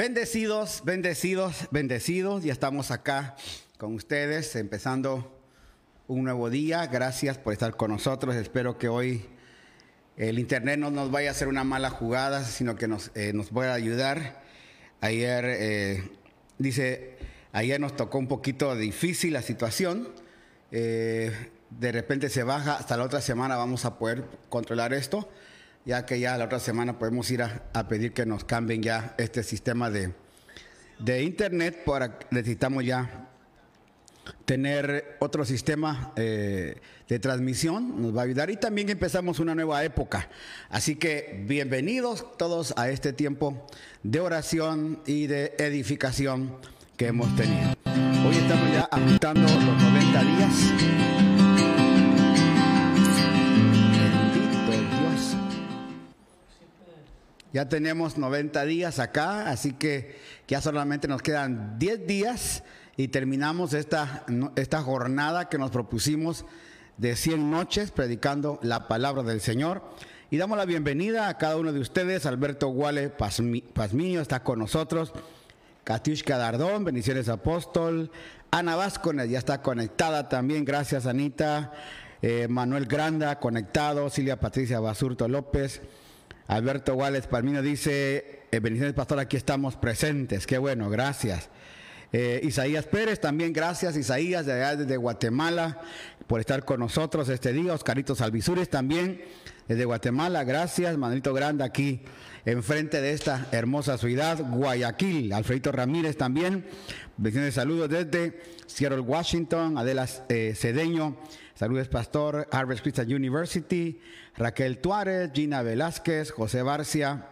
Bendecidos, bendecidos, bendecidos. Ya estamos acá con ustedes, empezando un nuevo día. Gracias por estar con nosotros. Espero que hoy el Internet no nos vaya a hacer una mala jugada, sino que nos, eh, nos pueda ayudar. Ayer, eh, dice, ayer nos tocó un poquito difícil la situación. Eh, de repente se baja, hasta la otra semana vamos a poder controlar esto ya que ya la otra semana podemos ir a, pedir que nos cambien ya este sistema de, de internet, para, necesitamos ya tener otro sistema eh, de transmisión, nos va a ayudar y también empezamos una nueva época. Así que bienvenidos todos a este tiempo de oración y de edificación que hemos tenido. Hoy estamos ya ajustando los 90 días Ya tenemos 90 días acá, así que ya solamente nos quedan 10 días y terminamos esta, esta jornada que nos propusimos de 100 noches predicando la palabra del Señor. Y damos la bienvenida a cada uno de ustedes. Alberto Guale Pazmiño está con nosotros. Katiushka Dardón, bendiciones apóstol. Ana Vázquez ya está conectada también. Gracias, Anita. Eh, Manuel Granda conectado. Silvia Patricia Basurto López. Alberto Wales Palmino dice, eh, bendiciones pastor, aquí estamos presentes. Qué bueno, gracias. Eh, Isaías Pérez, también gracias Isaías de allá desde Guatemala por estar con nosotros este día. Oscarito Salvisures también desde Guatemala, gracias. Manolito Grande aquí enfrente de esta hermosa ciudad, Guayaquil. Alfredito Ramírez también. Bendiciones, saludos desde Seattle, Washington. Adela eh, Cedeño, saludos Pastor, Harvard Christian University. Raquel Tuárez, Gina Velázquez, José Barcia,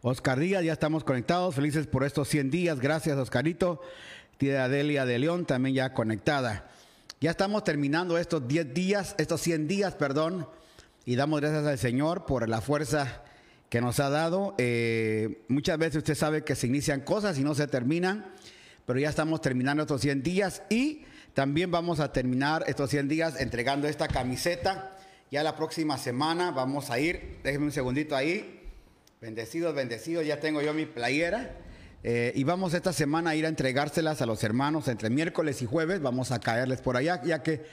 Oscar Díaz, ya estamos conectados, felices por estos 100 días, gracias Oscarito, tía Adelia de León también ya conectada. Ya estamos terminando estos 10 días, estos 100 días, perdón, y damos gracias al Señor por la fuerza que nos ha dado. Eh, muchas veces usted sabe que se inician cosas y no se terminan, pero ya estamos terminando estos 100 días y también vamos a terminar estos 100 días entregando esta camiseta ya la próxima semana vamos a ir, déjenme un segundito ahí. Bendecidos, bendecidos, ya tengo yo mi playera. Eh, y vamos esta semana a ir a entregárselas a los hermanos entre miércoles y jueves. Vamos a caerles por allá, ya que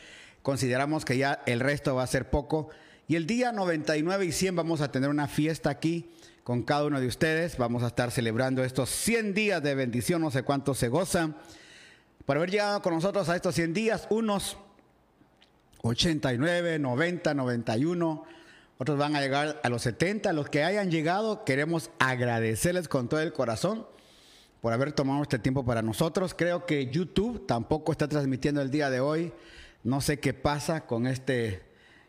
consideramos que ya el resto va a ser poco. Y el día 99 y 100 vamos a tener una fiesta aquí con cada uno de ustedes. Vamos a estar celebrando estos 100 días de bendición, no sé cuántos se gozan. Por haber llegado con nosotros a estos 100 días, unos 89, 90, 91. Otros van a llegar a los 70. Los que hayan llegado, queremos agradecerles con todo el corazón por haber tomado este tiempo para nosotros. Creo que YouTube tampoco está transmitiendo el día de hoy. No sé qué pasa con este,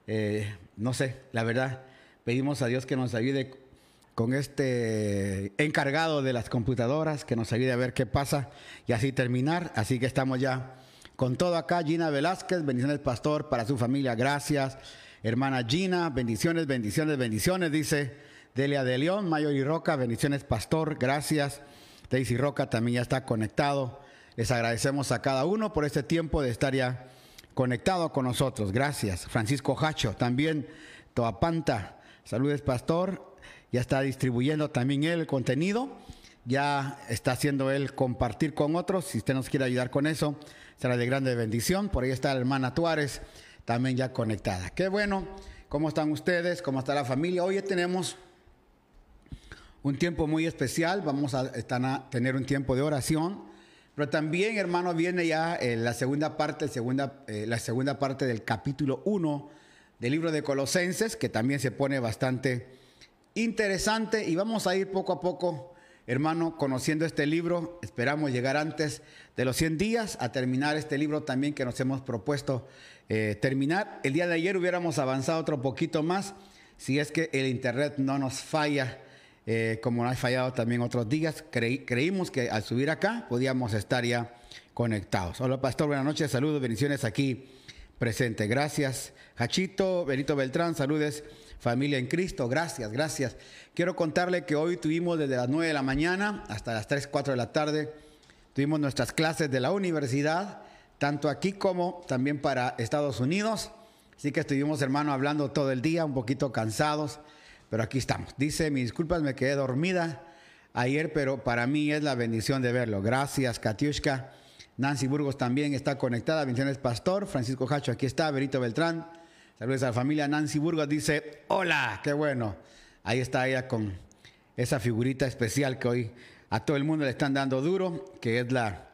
eh, no sé, la verdad. Pedimos a Dios que nos ayude con este encargado de las computadoras, que nos ayude a ver qué pasa y así terminar. Así que estamos ya con todo acá, Gina Velázquez, bendiciones pastor para su familia, gracias. Hermana Gina, bendiciones, bendiciones, bendiciones, dice Delia de León, Mayor y Roca, bendiciones pastor, gracias. Daisy Roca también ya está conectado. Les agradecemos a cada uno por este tiempo de estar ya conectado con nosotros. Gracias. Francisco Hacho, también Toapanta. Saludes, pastor. Ya está distribuyendo también el contenido. Ya está haciendo él compartir con otros. Si usted nos quiere ayudar con eso, será de grande bendición. Por ahí está la hermana Tuárez, también ya conectada. Qué bueno. ¿Cómo están ustedes? ¿Cómo está la familia? Hoy tenemos un tiempo muy especial. Vamos a, tener un tiempo de oración. Pero también, hermano, viene ya eh, la segunda parte, segunda, eh, la segunda parte del capítulo 1 del libro de Colosenses, que también se pone bastante interesante. Y vamos a ir poco a poco Hermano, conociendo este libro, esperamos llegar antes de los 100 días a terminar este libro también que nos hemos propuesto eh, terminar. El día de ayer hubiéramos avanzado otro poquito más, si es que el Internet no nos falla, eh, como no ha fallado también otros días. creímos que al subir acá podíamos estar ya conectados. Hola, pastor, buenas noches, saludos, bendiciones aquí presente. Gracias, Hachito, Benito Beltrán, saludes familia en Cristo. Gracias, gracias. Quiero contarle que hoy tuvimos desde las 9 de la mañana hasta las 3, 4 de la tarde, tuvimos nuestras clases de la universidad, tanto aquí como también para Estados Unidos. Así que estuvimos, hermano, hablando todo el día, un poquito cansados, pero aquí estamos. Dice, mis disculpas, me quedé dormida ayer, pero para mí es la bendición de verlo. Gracias, Katiushka. Nancy Burgos también está conectada. Bendiciones, Pastor. Francisco Hacho, aquí está. Berito Beltrán. Saludos a la familia. Nancy Burgos dice, hola, qué bueno. Ahí está ella con esa figurita especial que hoy a todo el mundo le están dando duro, que es la,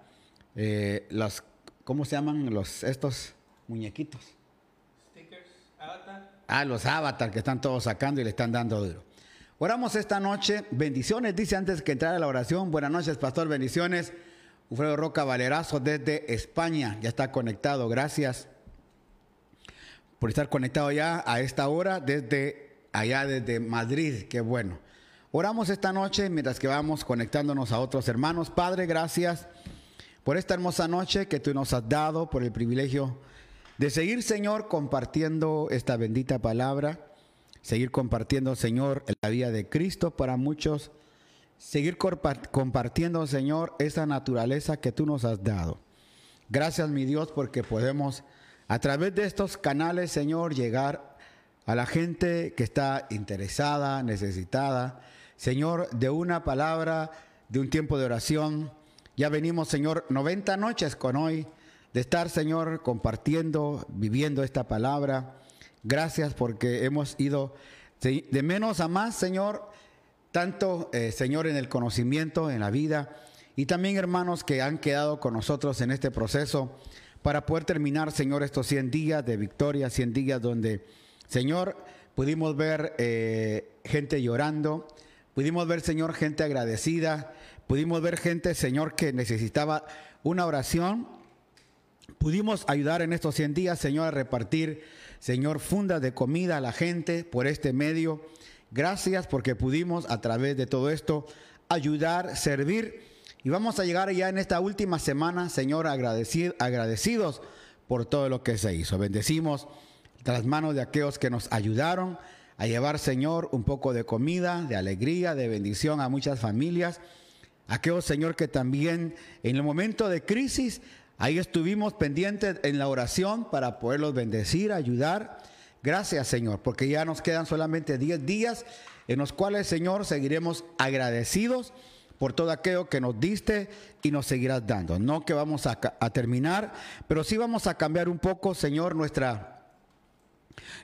eh, los, ¿cómo se llaman los, estos muñequitos? Stickers, avatar. Ah, los avatar que están todos sacando y le están dando duro. Oramos esta noche. Bendiciones, dice antes que entrar a la oración. Buenas noches, pastor. Bendiciones. Ufredo Roca Valerazo desde España. Ya está conectado. Gracias por estar conectado ya a esta hora desde allá, desde Madrid. Qué bueno. Oramos esta noche mientras que vamos conectándonos a otros hermanos. Padre, gracias por esta hermosa noche que tú nos has dado, por el privilegio de seguir, Señor, compartiendo esta bendita palabra seguir compartiendo, Señor, la vida de Cristo para muchos, seguir compartiendo, Señor, esa naturaleza que tú nos has dado. Gracias, mi Dios, porque podemos a través de estos canales, Señor, llegar a la gente que está interesada, necesitada, Señor, de una palabra, de un tiempo de oración. Ya venimos, Señor, 90 noches con hoy de estar, Señor, compartiendo, viviendo esta palabra. Gracias porque hemos ido de menos a más, Señor, tanto, eh, Señor, en el conocimiento, en la vida, y también hermanos que han quedado con nosotros en este proceso para poder terminar, Señor, estos 100 días de victoria, 100 días donde, Señor, pudimos ver eh, gente llorando, pudimos ver, Señor, gente agradecida, pudimos ver gente, Señor, que necesitaba una oración, pudimos ayudar en estos 100 días, Señor, a repartir Señor, funda de comida a la gente por este medio. Gracias porque pudimos a través de todo esto ayudar, servir. Y vamos a llegar ya en esta última semana, Señor, agradecidos por todo lo que se hizo. Bendecimos las manos de aquellos que nos ayudaron a llevar, Señor, un poco de comida, de alegría, de bendición a muchas familias. Aquellos, Señor, que también en el momento de crisis Ahí estuvimos pendientes en la oración para poderlos bendecir, ayudar. Gracias, Señor, porque ya nos quedan solamente 10 días en los cuales, Señor, seguiremos agradecidos por todo aquello que nos diste y nos seguirás dando. No que vamos a, terminar, pero sí vamos a cambiar un poco, Señor, nuestra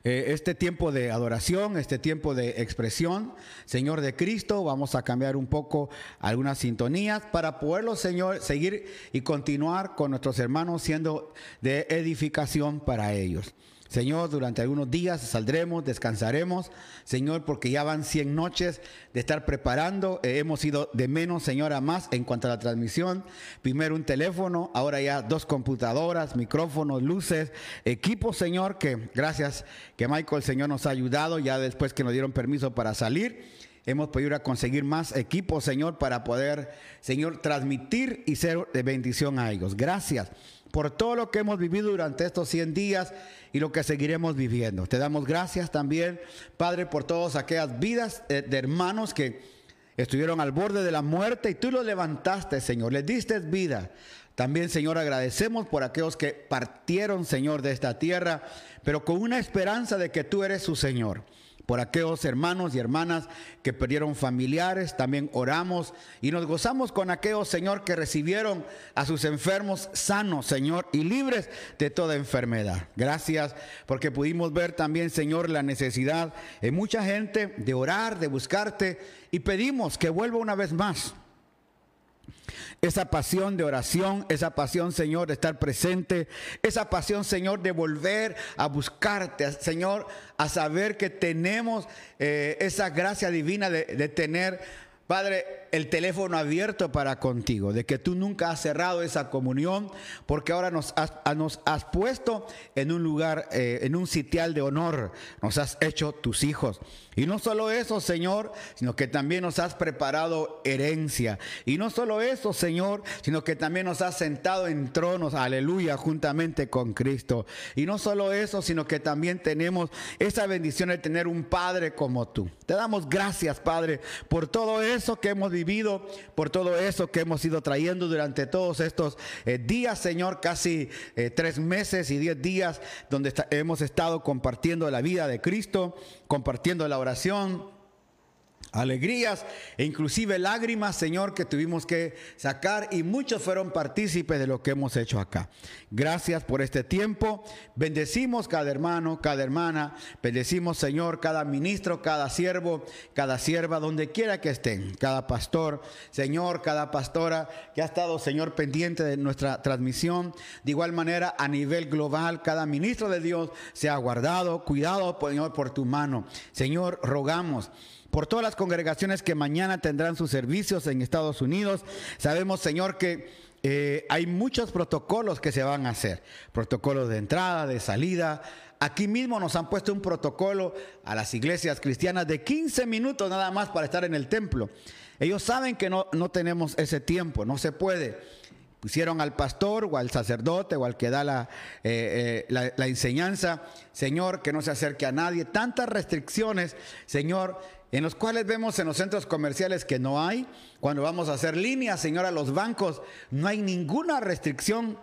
eh, este tiempo de adoración, este tiempo de expresión, Señor de Cristo, vamos a cambiar un poco algunas sintonías para poderlo, Señor, seguir y continuar con nuestros hermanos siendo de edificación para ellos. Señor, durante algunos días saldremos, descansaremos, Señor, porque ya van 100 noches de estar preparando. Eh, hemos ido de menos, Señor, a más en cuanto a la transmisión. Primero un teléfono, ahora ya dos computadoras, micrófonos, luces, equipos, Señor, que gracias que Michael, Señor, nos ha ayudado ya después que nos dieron permiso para salir. Hemos podido conseguir más equipos, Señor, para poder, Señor, transmitir y ser de bendición a ellos. Gracias por todo lo que hemos vivido durante estos 100 días y lo que seguiremos viviendo. Te damos gracias también, Padre, por todas aquellas vidas eh, de hermanos que estuvieron al borde de la muerte y tú los levantaste, Señor, les diste vida. También, Señor, agradecemos por aquellos que partieron, Señor, de esta tierra, pero con una esperanza de que tú eres su Señor por aquellos hermanos y hermanas que perdieron familiares, también oramos y nos gozamos con aquellos, Señor, que recibieron a sus enfermos sanos, Señor, y libres de toda enfermedad. Gracias porque pudimos ver también, Señor, la necesidad de mucha gente de orar, de buscarte y pedimos que vuelva una vez más esa pasión de oración, esa pasión, Señor, de estar presente, esa pasión, Señor, de volver a buscarte, Señor, a saber que tenemos eh, esa gracia divina de, de tener Padre, el teléfono abierto para contigo, de que tú nunca has cerrado esa comunión, porque ahora nos has, has puesto en un lugar, eh, en un sitial de honor, nos has hecho tus hijos. Y no solo eso, Señor, sino que también nos has preparado herencia. Y no solo eso, Señor, sino que también nos has sentado en tronos, aleluya, juntamente con Cristo. Y no solo eso, sino que también tenemos esa bendición de tener un Padre como tú. Te damos gracias, Padre, por todo eso que hemos vivido, por todo eso que hemos ido trayendo durante todos estos eh, días, Señor, casi eh, tres meses y diez días, donde hemos estado compartiendo la vida de Cristo, compartiendo la oración alegrías e inclusive lágrimas, Señor, que tuvimos que sacar y muchos fueron partícipes de lo que hemos hecho acá. Gracias por este tiempo. Bendecimos cada hermano, cada hermana. Bendecimos, Señor, cada ministro, cada siervo, cada sierva, donde quiera que estén. Cada pastor, Señor, cada pastora que ha estado, Señor, pendiente de nuestra transmisión. De igual manera, a nivel global, cada ministro de Dios se ha guardado, cuidado, Señor, por tu mano. Señor, rogamos por todas las congregaciones que mañana tendrán sus servicios en Estados Unidos. Sabemos, Señor, que eh, hay muchos protocolos que se van a hacer. Protocolos de entrada, de salida. Aquí mismo nos han puesto un protocolo a las iglesias cristianas de 15 minutos nada más para estar en el templo. Ellos saben que no, no tenemos ese tiempo, no se puede pusieron al pastor o al sacerdote o al que da la, eh, eh, la, enseñanza, Señor, que no se acerque a nadie. Tantas restricciones, Señor, en los cuales vemos en los centros comerciales que no hay. Cuando vamos a hacer líneas, Señor, a los bancos, no hay ninguna restricción.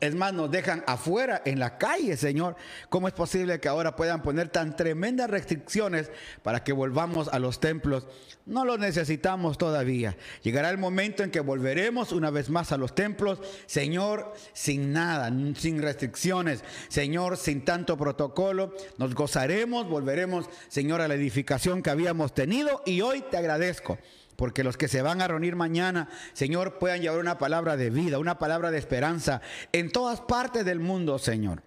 Es más, nos dejan afuera, en la calle, Señor. ¿Cómo es posible que ahora puedan poner tan tremendas restricciones para que volvamos a los templos? No lo necesitamos todavía. Llegará el momento en que volveremos una vez más a los templos, Señor, sin nada, sin restricciones, Señor, sin tanto protocolo. Nos gozaremos, volveremos, Señor, a la edificación que habíamos tenido y hoy te agradezco porque los que se van a reunir mañana, Señor, puedan llevar una palabra de vida, una palabra de esperanza en todas partes del mundo, Señor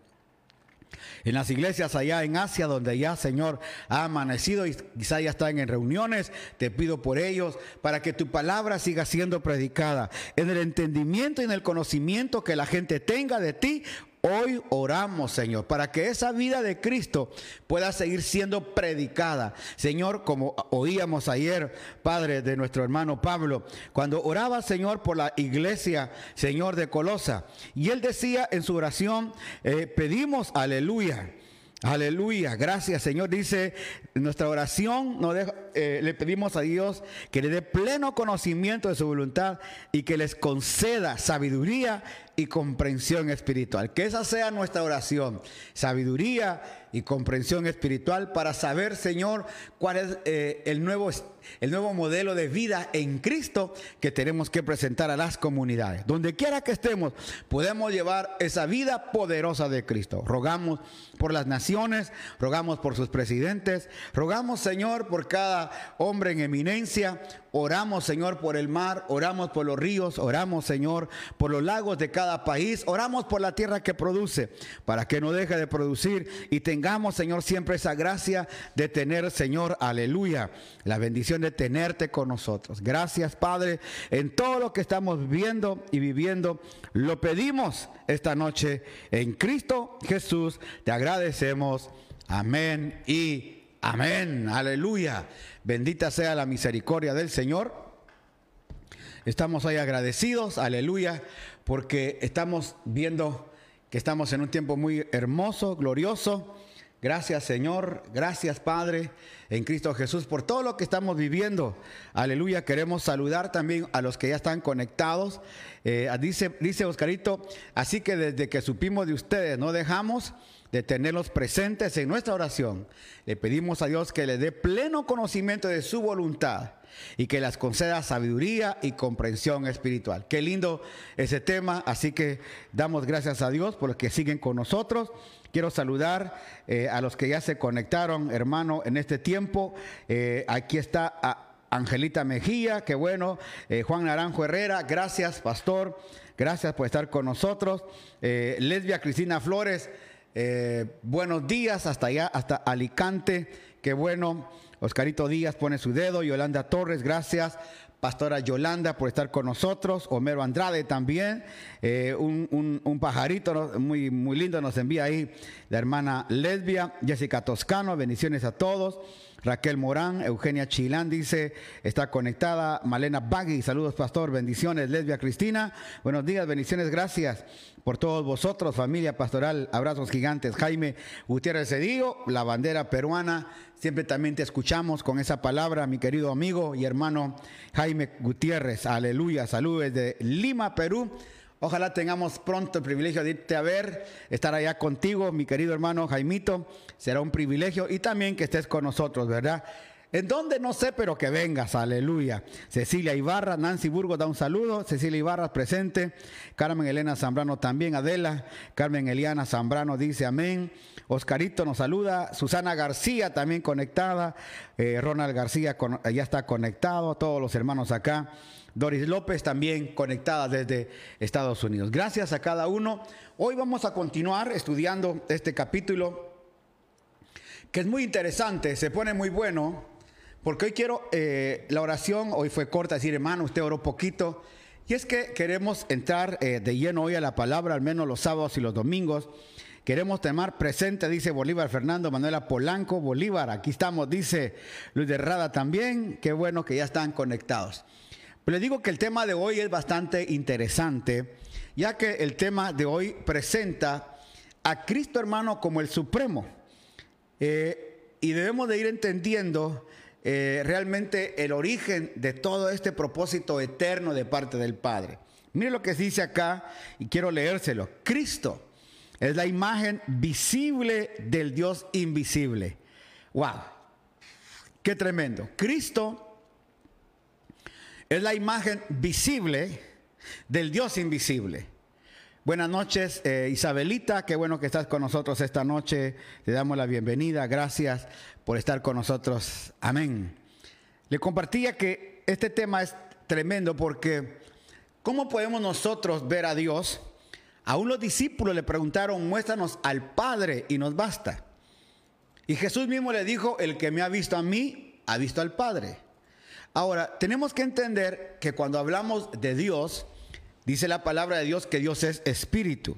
en las iglesias allá en Asia, donde ya, Señor, ha amanecido y quizá ya están en reuniones. Te pido por ellos para que tu palabra siga siendo predicada en el entendimiento y en el conocimiento que la gente tenga de ti Hoy oramos, Señor, para que esa vida de Cristo pueda seguir siendo predicada. Señor, como oíamos ayer, Padre, de nuestro hermano Pablo, cuando oraba, Señor, por la iglesia, Señor, de Colosa. Y él decía en su oración, eh, pedimos aleluya. Aleluya, gracias Señor. Dice nuestra oración, eh, le pedimos a Dios que le dé pleno conocimiento de su voluntad y que les conceda sabiduría y comprensión espiritual. Que esa sea nuestra oración, sabiduría y comprensión espiritual para saber, Señor, cuál es eh, el, nuevo, el nuevo modelo de vida en Cristo que tenemos que presentar a las comunidades. Donde quiera que estemos, podemos llevar esa vida poderosa de Cristo. Rogamos por las naciones, rogamos por sus presidentes, rogamos, Señor, por cada hombre en eminencia, Oramos, Señor, por el mar, oramos por los ríos, oramos, Señor, por los lagos de cada país, oramos por la tierra que produce, para que no deje de producir y tengamos, Señor, siempre esa gracia de tener, Señor, aleluya, la bendición de tenerte con nosotros. Gracias, Padre, en todo lo que estamos viendo y viviendo, lo pedimos esta noche en Cristo Jesús. Te agradecemos. Amén y Amén, aleluya. Bendita sea la misericordia del Señor. Estamos ahí agradecidos, aleluya, porque estamos viendo que estamos en un tiempo muy hermoso, glorioso. Gracias Señor, gracias Padre en Cristo Jesús por todo lo que estamos viviendo. Aleluya, queremos saludar también a los que ya están conectados. Eh, dice, dice Oscarito, así que desde que supimos de ustedes no dejamos de tenerlos presentes en nuestra oración. Le pedimos a Dios que le dé pleno conocimiento de su voluntad y que las conceda sabiduría y comprensión espiritual. Qué lindo ese tema, así que damos gracias a Dios por los que siguen con nosotros. Quiero saludar eh, a los que ya se conectaron, hermano, en este tiempo. Eh, aquí está Angelita Mejía, qué bueno. Eh, Juan Naranjo Herrera, gracias, pastor. Gracias por estar con nosotros. Lesbia Cristina Flores. Buenos días hasta allá, hasta Alicante. Qué bueno. Oscarito Díaz pone su dedo. Yolanda Torres, gracias. Pastora Yolanda por estar con nosotros. Homero Andrade también. Eh, un, pajarito muy, muy lindo nos envía ahí la hermana Lesbia. Jessica Toscano, bendiciones a todos. Raquel Morán, Eugenia Chilán dice, está conectada. Malena Bagui, saludos pastor, bendiciones. Lesbia Cristina, buenos días, bendiciones, gracias por todos vosotros, familia pastoral, abrazos gigantes. Jaime Gutiérrez Cedillo, la bandera peruana, siempre también te escuchamos con esa palabra, mi querido amigo y hermano Jaime Gutiérrez, aleluya, saludos desde Lima, Perú. Ojalá tengamos pronto el privilegio de irte a ver, estar allá contigo, mi querido hermano Jaimito. Será un privilegio y también que estés con nosotros, ¿verdad? ¿En dónde? No sé, pero que vengas, aleluya. Cecilia Ibarra, Nancy Burgos da un saludo, Cecilia Ibarra presente, Carmen Elena Zambrano también, Adela, Carmen Eliana Zambrano dice amén, Oscarito nos saluda, Susana García también conectada, eh, Ronald García ya está conectado, todos los hermanos acá. Doris López también conectada desde Estados Unidos. Gracias a cada uno. Hoy vamos a continuar estudiando este capítulo que es muy interesante, se pone muy bueno porque hoy quiero, eh, la oración hoy fue corta, decir, hermano, usted oró poquito. Y es que queremos entrar eh, de lleno hoy a la palabra, al menos los sábados y los domingos. Queremos tomar presente, dice Bolívar Fernando, Manuela Polanco, Bolívar, aquí estamos, dice Luis de Rada también, qué bueno que ya están conectados. Pero le digo que el tema de hoy es bastante interesante, ya que el tema de hoy presenta a Cristo hermano como el Supremo. Eh, y debemos de ir entendiendo eh, realmente el origen de todo este propósito eterno de parte del Padre. Mire lo que dice acá y quiero leérselo. Cristo es la imagen visible del Dios invisible. ¡Wow! ¡Qué tremendo! Cristo es la imagen visible del Dios invisible. Buenas noches, eh, Isabelita, qué bueno que estás con nosotros esta noche. Te damos la bienvenida, gracias por estar con nosotros. Amén. Le compartía que este tema es tremendo porque ¿cómo podemos nosotros ver a Dios? Aún los discípulos le preguntaron, muéstranos al Padre y nos basta. Y Jesús mismo le dijo, el que me ha visto a mí, ha visto al Padre. Ahora, tenemos que entender que cuando hablamos de Dios, Dice la palabra de Dios que Dios es espíritu.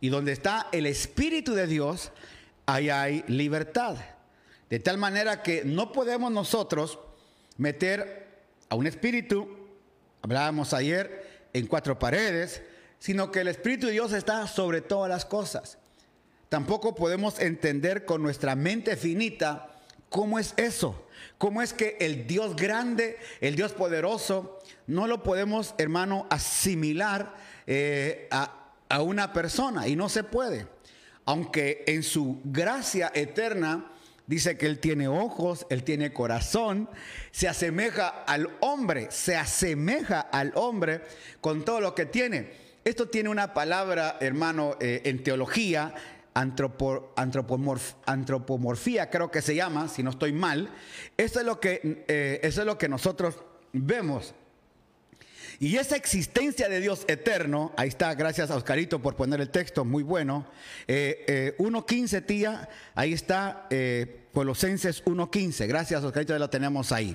Y donde está el espíritu de Dios, ahí hay libertad. De tal manera que no podemos nosotros meter a un espíritu, hablábamos ayer, en cuatro paredes, sino que el Espíritu de Dios está sobre todas las cosas. Tampoco podemos entender con nuestra mente finita cómo es eso, cómo es que el Dios grande, el Dios poderoso, no lo podemos, hermano, asimilar eh, a, una persona y no se puede. Aunque en su gracia eterna dice que Él tiene ojos, Él tiene corazón, se asemeja al hombre, se asemeja al hombre con todo lo que tiene. Esto tiene una palabra, hermano, eh, en teología, antropomorfía, creo que se llama, si no estoy mal. Eso es lo que, eh, eso es lo que nosotros vemos. Y esa existencia de Dios eterno, ahí está, gracias a Oscarito por poner el texto, muy bueno. Eh, 1.15, eh, tía, ahí está, eh, Colosenses 1.15, gracias Oscarito, ya lo tenemos ahí.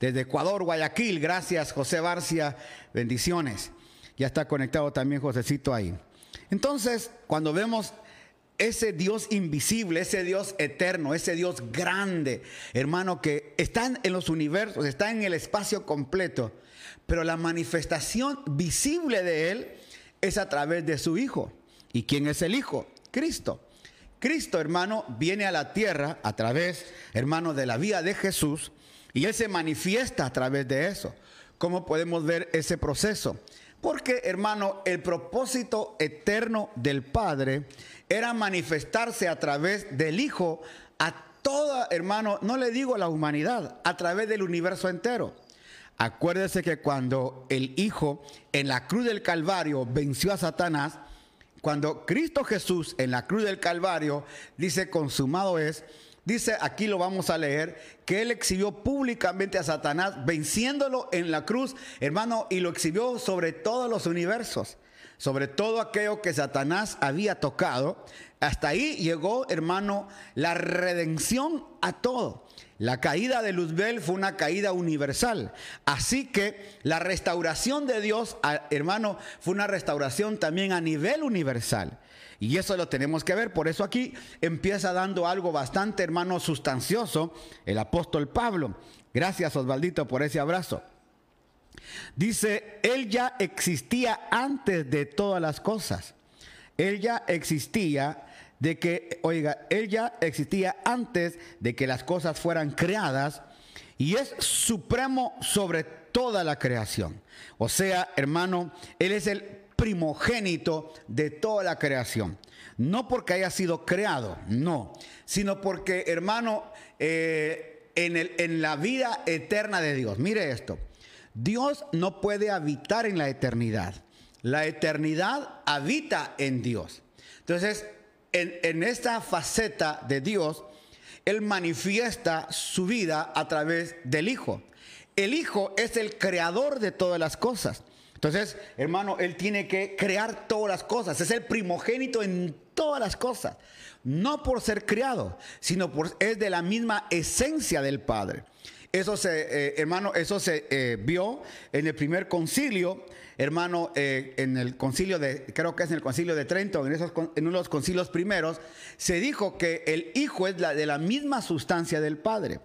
Desde Ecuador, Guayaquil, gracias José Barcia, bendiciones. Ya está conectado también Josecito ahí. Entonces, cuando vemos ese Dios invisible, ese Dios eterno, ese Dios grande, hermano, que está en los universos, está en el espacio completo, pero la manifestación visible de Él es a través de su Hijo. ¿Y quién es el Hijo? Cristo. Cristo, hermano, viene a la tierra a través, hermano, de la vida de Jesús y Él se manifiesta a través de eso. ¿Cómo podemos ver ese proceso? Porque, hermano, el propósito eterno del Padre era manifestarse a través del Hijo a toda, hermano, no le digo a la humanidad, a través del universo entero. Acuérdese que cuando el Hijo en la cruz del Calvario venció a Satanás, cuando Cristo Jesús en la cruz del Calvario dice consumado es, dice aquí lo vamos a leer, que él exhibió públicamente a Satanás venciéndolo en la cruz, hermano, y lo exhibió sobre todos los universos, sobre todo aquello que Satanás había tocado. Hasta ahí llegó, hermano, la redención a todo. La caída de Luzbel fue una caída universal. Así que la restauración de Dios, hermano, fue una restauración también a nivel universal. Y eso lo tenemos que ver. Por eso aquí empieza dando algo bastante, hermano, sustancioso el apóstol Pablo. Gracias, Osvaldito, por ese abrazo. Dice, Él ya existía antes de todas las cosas. Él ya existía de que, oiga, Él ya existía antes de que las cosas fueran creadas y es supremo sobre toda la creación. O sea, hermano, Él es el primogénito de toda la creación. No porque haya sido creado, no, sino porque, hermano, eh, en, el, en la vida eterna de Dios. Mire esto. Dios no puede habitar en la eternidad. La eternidad habita en Dios. Entonces, en, en esta faceta de Dios, Él manifiesta su vida a través del Hijo. El Hijo es el creador de todas las cosas. Entonces, hermano, Él tiene que crear todas las cosas. Es el primogénito en todas las cosas. No por ser creado, sino por es de la misma esencia del Padre. Eso se, eh, hermano, eso se eh, vio en el primer concilio, hermano, eh, en el concilio de, creo que es en el concilio de Trento, en, esos, en uno de los concilios primeros, se dijo que el Hijo es de la misma sustancia del Padre.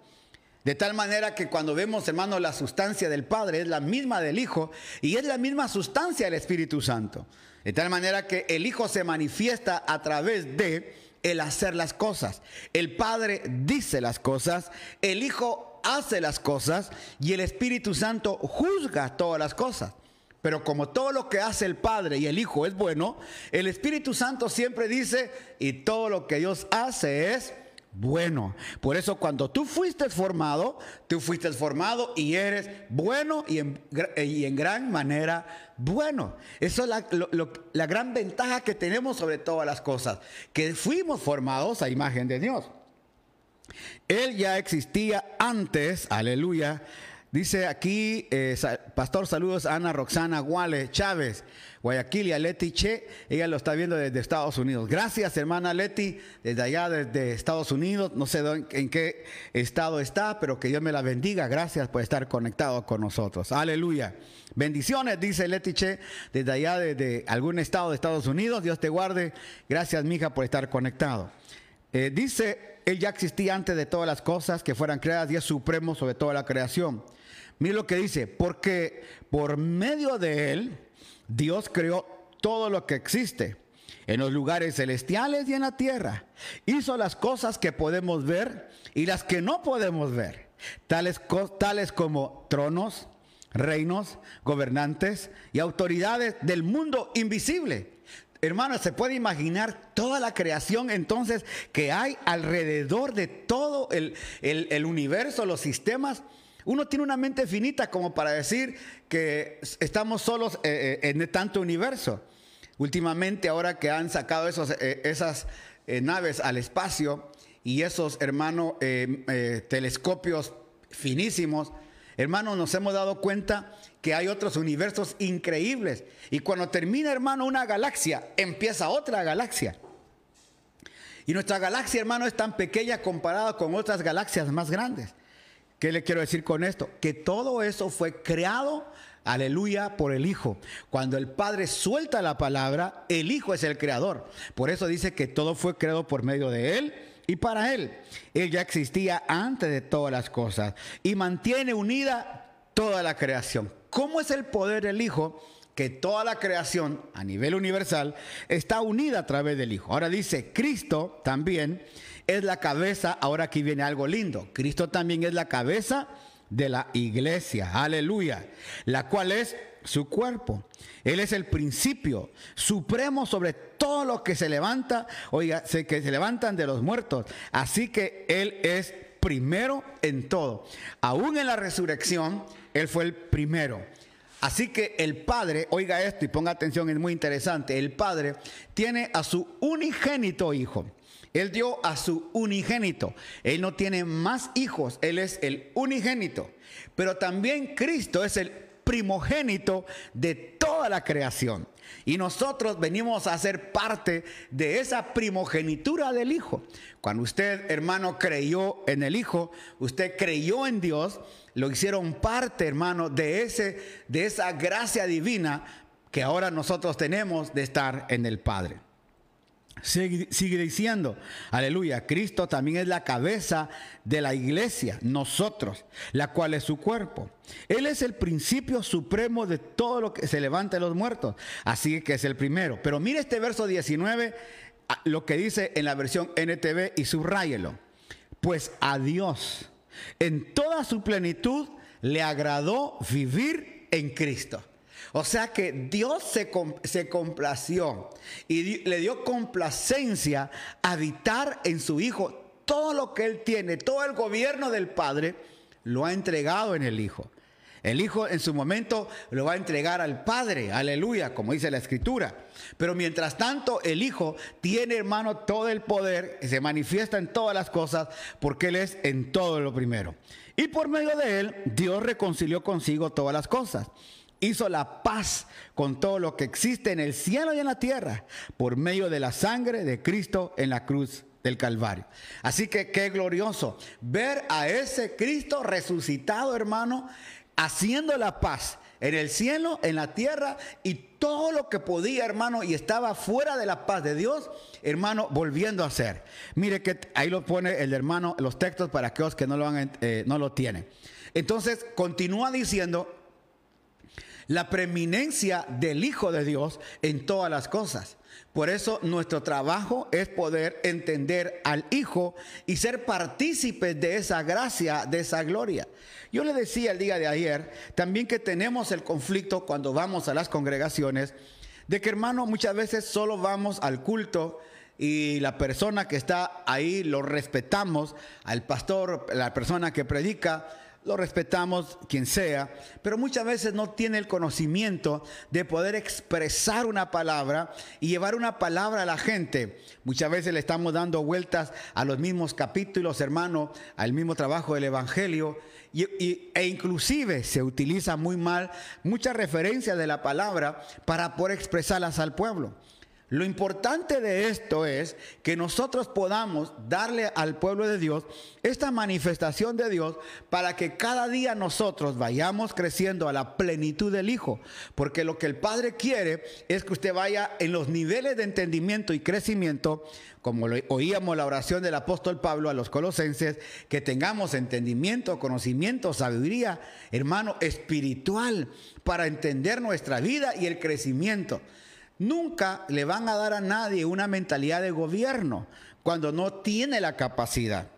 De tal manera que cuando vemos, hermano, la sustancia del Padre es la misma del Hijo y es la misma sustancia del Espíritu Santo. De tal manera que el Hijo se manifiesta a través de el hacer las cosas. El Padre dice las cosas, el Hijo hace las cosas y el Espíritu Santo juzga todas las cosas. Pero como todo lo que hace el Padre y el Hijo es bueno, el Espíritu Santo siempre dice, y todo lo que Dios hace es bueno. Por eso cuando tú fuiste formado, tú fuiste formado y eres bueno y en, y en gran manera bueno. Eso es la, la gran ventaja que tenemos sobre todas las cosas, que fuimos formados a imagen de Dios. Él ya existía antes, aleluya, Dice aquí, eh, Pastor, saludos a Ana Roxana Guale Chávez, Guayaquil y a Leti Che. Ella lo está viendo desde Estados Unidos. Gracias, hermana Leti, desde allá, desde Estados Unidos. No sé en qué estado está, pero que Dios me la bendiga. Gracias por estar conectado con nosotros. Aleluya. Bendiciones, dice Leti Che, desde allá, desde algún estado de Estados Unidos. Dios te guarde. Gracias, mija, por estar conectado. Eh, dice, Él ya existía antes de todas las cosas que fueran creadas y es supremo sobre toda la creación. Mire lo que dice, porque por medio de él Dios creó todo lo que existe en los lugares celestiales y en la tierra. Hizo las cosas que podemos ver y las que no podemos ver, tales, tales como tronos, reinos, gobernantes y autoridades del mundo invisible. Hermanos, se puede imaginar toda la creación entonces que hay alrededor de todo el, el universo, los sistemas uno tiene una mente finita como para decir que estamos solos eh, eh, en tanto universo. Últimamente, ahora que han sacado eh, esas naves al espacio y esos, hermanos, telescopios finísimos, hermanos, nos hemos dado cuenta que hay otros universos increíbles. Y cuando termina, hermano, una galaxia, empieza otra galaxia. Y nuestra galaxia, hermano, es tan pequeña comparada con otras galaxias más grandes. ¿Qué le quiero decir con esto? Que todo eso fue creado, aleluya, por el Hijo. Cuando el Padre suelta la palabra, el Hijo es el creador. Por eso dice que todo fue creado por medio de Él y para Él. Él ya existía antes de todas las cosas y mantiene unida toda la creación. ¿Cómo es el poder del Hijo? que toda la creación a nivel universal está unida a través del Hijo. Ahora dice, Cristo también es la cabeza, ahora aquí viene algo lindo, Cristo también es la cabeza de la iglesia, aleluya, la cual es su cuerpo. Él es el principio supremo sobre todo lo que se levanta, oiga, que se levantan de los muertos. Así que Él es primero en todo. Aún en la resurrección, Él fue el primero. Así que el Padre, oiga esto y ponga atención, es muy interesante, el Padre tiene a su unigénito Hijo. Él dio a su unigénito. Él no tiene más hijos, Él es el unigénito. Pero también Cristo es el primogénito de toda la creación. Y nosotros venimos a ser parte de esa primogenitura del Hijo. Cuando usted, hermano, creyó en el Hijo, usted creyó en Dios, lo hicieron parte, hermano, de, ese, de esa gracia divina que ahora nosotros tenemos de estar en el Padre. Sigue, diciendo, aleluya, Cristo también es la cabeza de la iglesia, nosotros, la cual es su cuerpo. Él es el principio supremo de todo lo que se levanta de los muertos, así que es el primero. Pero mire este verso 19, lo que dice en la versión NTV y subráyelo. Pues a Dios, en toda su plenitud, le agradó vivir en Cristo. O sea que Dios se, complació y le dio complacencia habitar en su Hijo todo lo que Él tiene, todo el gobierno del Padre, lo ha entregado en el Hijo. El Hijo en su momento lo va a entregar al Padre, aleluya, como dice la Escritura. Pero mientras tanto, el Hijo tiene, hermano, todo el poder, se manifiesta en todas las cosas, porque Él es en todo lo primero. Y por medio de Él, Dios reconcilió consigo todas las cosas. Hizo la paz con todo lo que existe en el cielo y en la tierra, por medio de la sangre de Cristo en la cruz del Calvario. Así que qué glorioso ver a ese Cristo resucitado, hermano, haciendo la paz en el cielo, en la tierra y todo lo que podía, hermano, y estaba fuera de la paz de Dios, hermano, volviendo a hacer. Mire que ahí lo pone el hermano, los textos para aquellos que no lo, han, eh, no lo tienen. Entonces, continúa diciendo la preeminencia del Hijo de Dios en todas las cosas. Por eso nuestro trabajo es poder entender al Hijo y ser partícipes de esa gracia, de esa gloria. Yo le decía el día de ayer también que tenemos el conflicto cuando vamos a las congregaciones, de que hermano muchas veces solo vamos al culto y la persona que está ahí lo respetamos, al pastor, la persona que predica, lo respetamos quien sea, pero muchas veces no tiene el conocimiento de poder expresar una palabra y llevar una palabra a la gente. Muchas veces le estamos dando vueltas a los mismos capítulos, hermano, al mismo trabajo del Evangelio, e inclusive se utiliza muy mal muchas referencias de la palabra para poder expresarlas al pueblo. Lo importante de esto es que nosotros podamos darle al pueblo de Dios esta manifestación de Dios para que cada día nosotros vayamos creciendo a la plenitud del Hijo. Porque lo que el Padre quiere es que usted vaya en los niveles de entendimiento y crecimiento, como oíamos la oración del apóstol Pablo a los colosenses, que tengamos entendimiento, conocimiento, sabiduría, hermano, espiritual, para entender nuestra vida y el crecimiento. Nunca le van a dar a nadie una mentalidad de gobierno cuando no tiene la capacidad.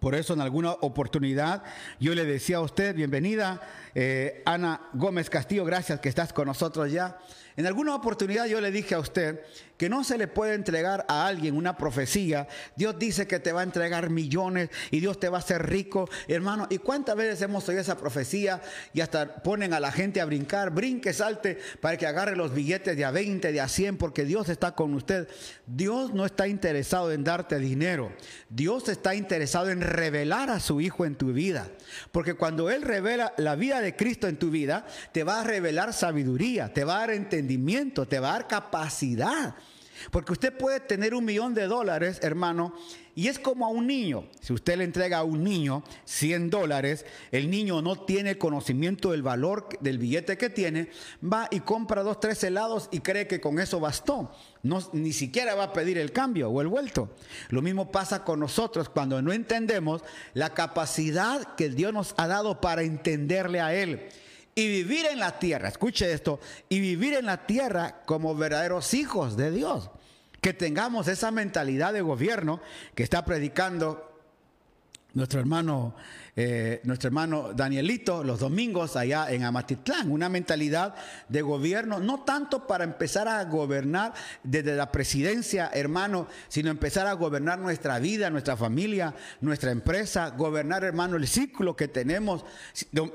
Por eso en alguna oportunidad yo le decía a usted, bienvenida, eh, Ana Gómez Castillo, gracias que estás con nosotros ya. En alguna oportunidad yo le dije a usted que no se le puede entregar a alguien una profecía. Dios dice que te va a entregar millones y Dios te va a hacer rico, hermano. ¿Y cuántas veces hemos oído esa profecía y hasta ponen a la gente a brincar, brinque, salte para que agarre los billetes de a 20, de a 100, porque Dios está con usted? Dios no está interesado en darte dinero. Dios está interesado en revelar a su Hijo en tu vida. Porque cuando Él revela la vida de Cristo en tu vida, te va a revelar sabiduría, te va a dar entendimiento, te va a dar capacidad. Porque usted puede tener un millón de dólares, hermano, y es como a un niño. Si usted le entrega a un niño 100 dólares, el niño no tiene conocimiento del valor del billete que tiene, va y compra dos, tres helados y cree que con eso bastó. No, ni siquiera va a pedir el cambio o el vuelto. Lo mismo pasa con nosotros cuando no entendemos la capacidad que Dios nos ha dado para entenderle a Él y vivir en la tierra, escuche esto, y vivir en la tierra como verdaderos hijos de Dios. Que tengamos esa mentalidad de gobierno que está predicando nuestro hermano eh, nuestro hermano Danielito los domingos allá en Amatitlán, una mentalidad de gobierno, no tanto para empezar a gobernar desde la presidencia, hermano, sino empezar a gobernar nuestra vida, nuestra familia, nuestra empresa, gobernar, hermano, el ciclo que tenemos,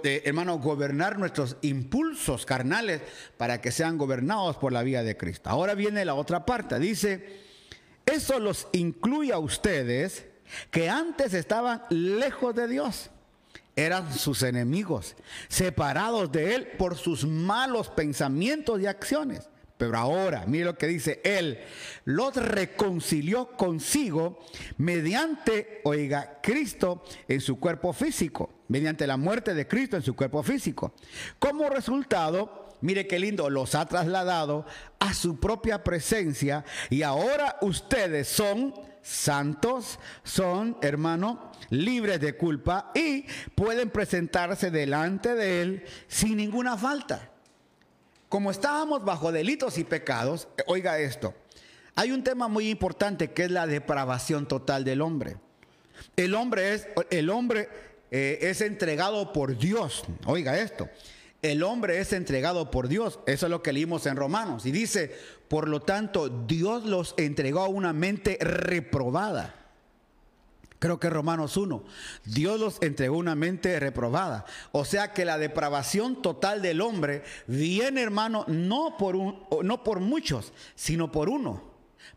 hermano, gobernar nuestros impulsos carnales para que sean gobernados por la vida de Cristo. Ahora viene la otra parte, dice, eso los incluye a ustedes que antes estaban lejos de Dios. Eran sus enemigos, separados de Él por sus malos pensamientos y acciones. Pero ahora, mire lo que dice Él, los reconcilió consigo mediante, oiga, Cristo en su cuerpo físico, mediante la muerte de Cristo en su cuerpo físico. Como resultado, mire qué lindo, los ha trasladado a su propia presencia y ahora ustedes son santos, son, hermano, libres de culpa y pueden presentarse delante de Él sin ninguna falta. Como estábamos bajo delitos y pecados, eh, oiga esto, hay un tema muy importante que es la depravación total del hombre. El hombre es, el hombre, eh, es entregado por Dios, oiga esto, el hombre es entregado por Dios. Eso es lo que leímos en Romanos. Y dice, por lo tanto, Dios los entregó a una mente reprobada. Creo que Romanos 1. Dios los entregó una mente reprobada. O sea que la depravación total del hombre viene, hermano, no por, un, no por muchos, sino por uno,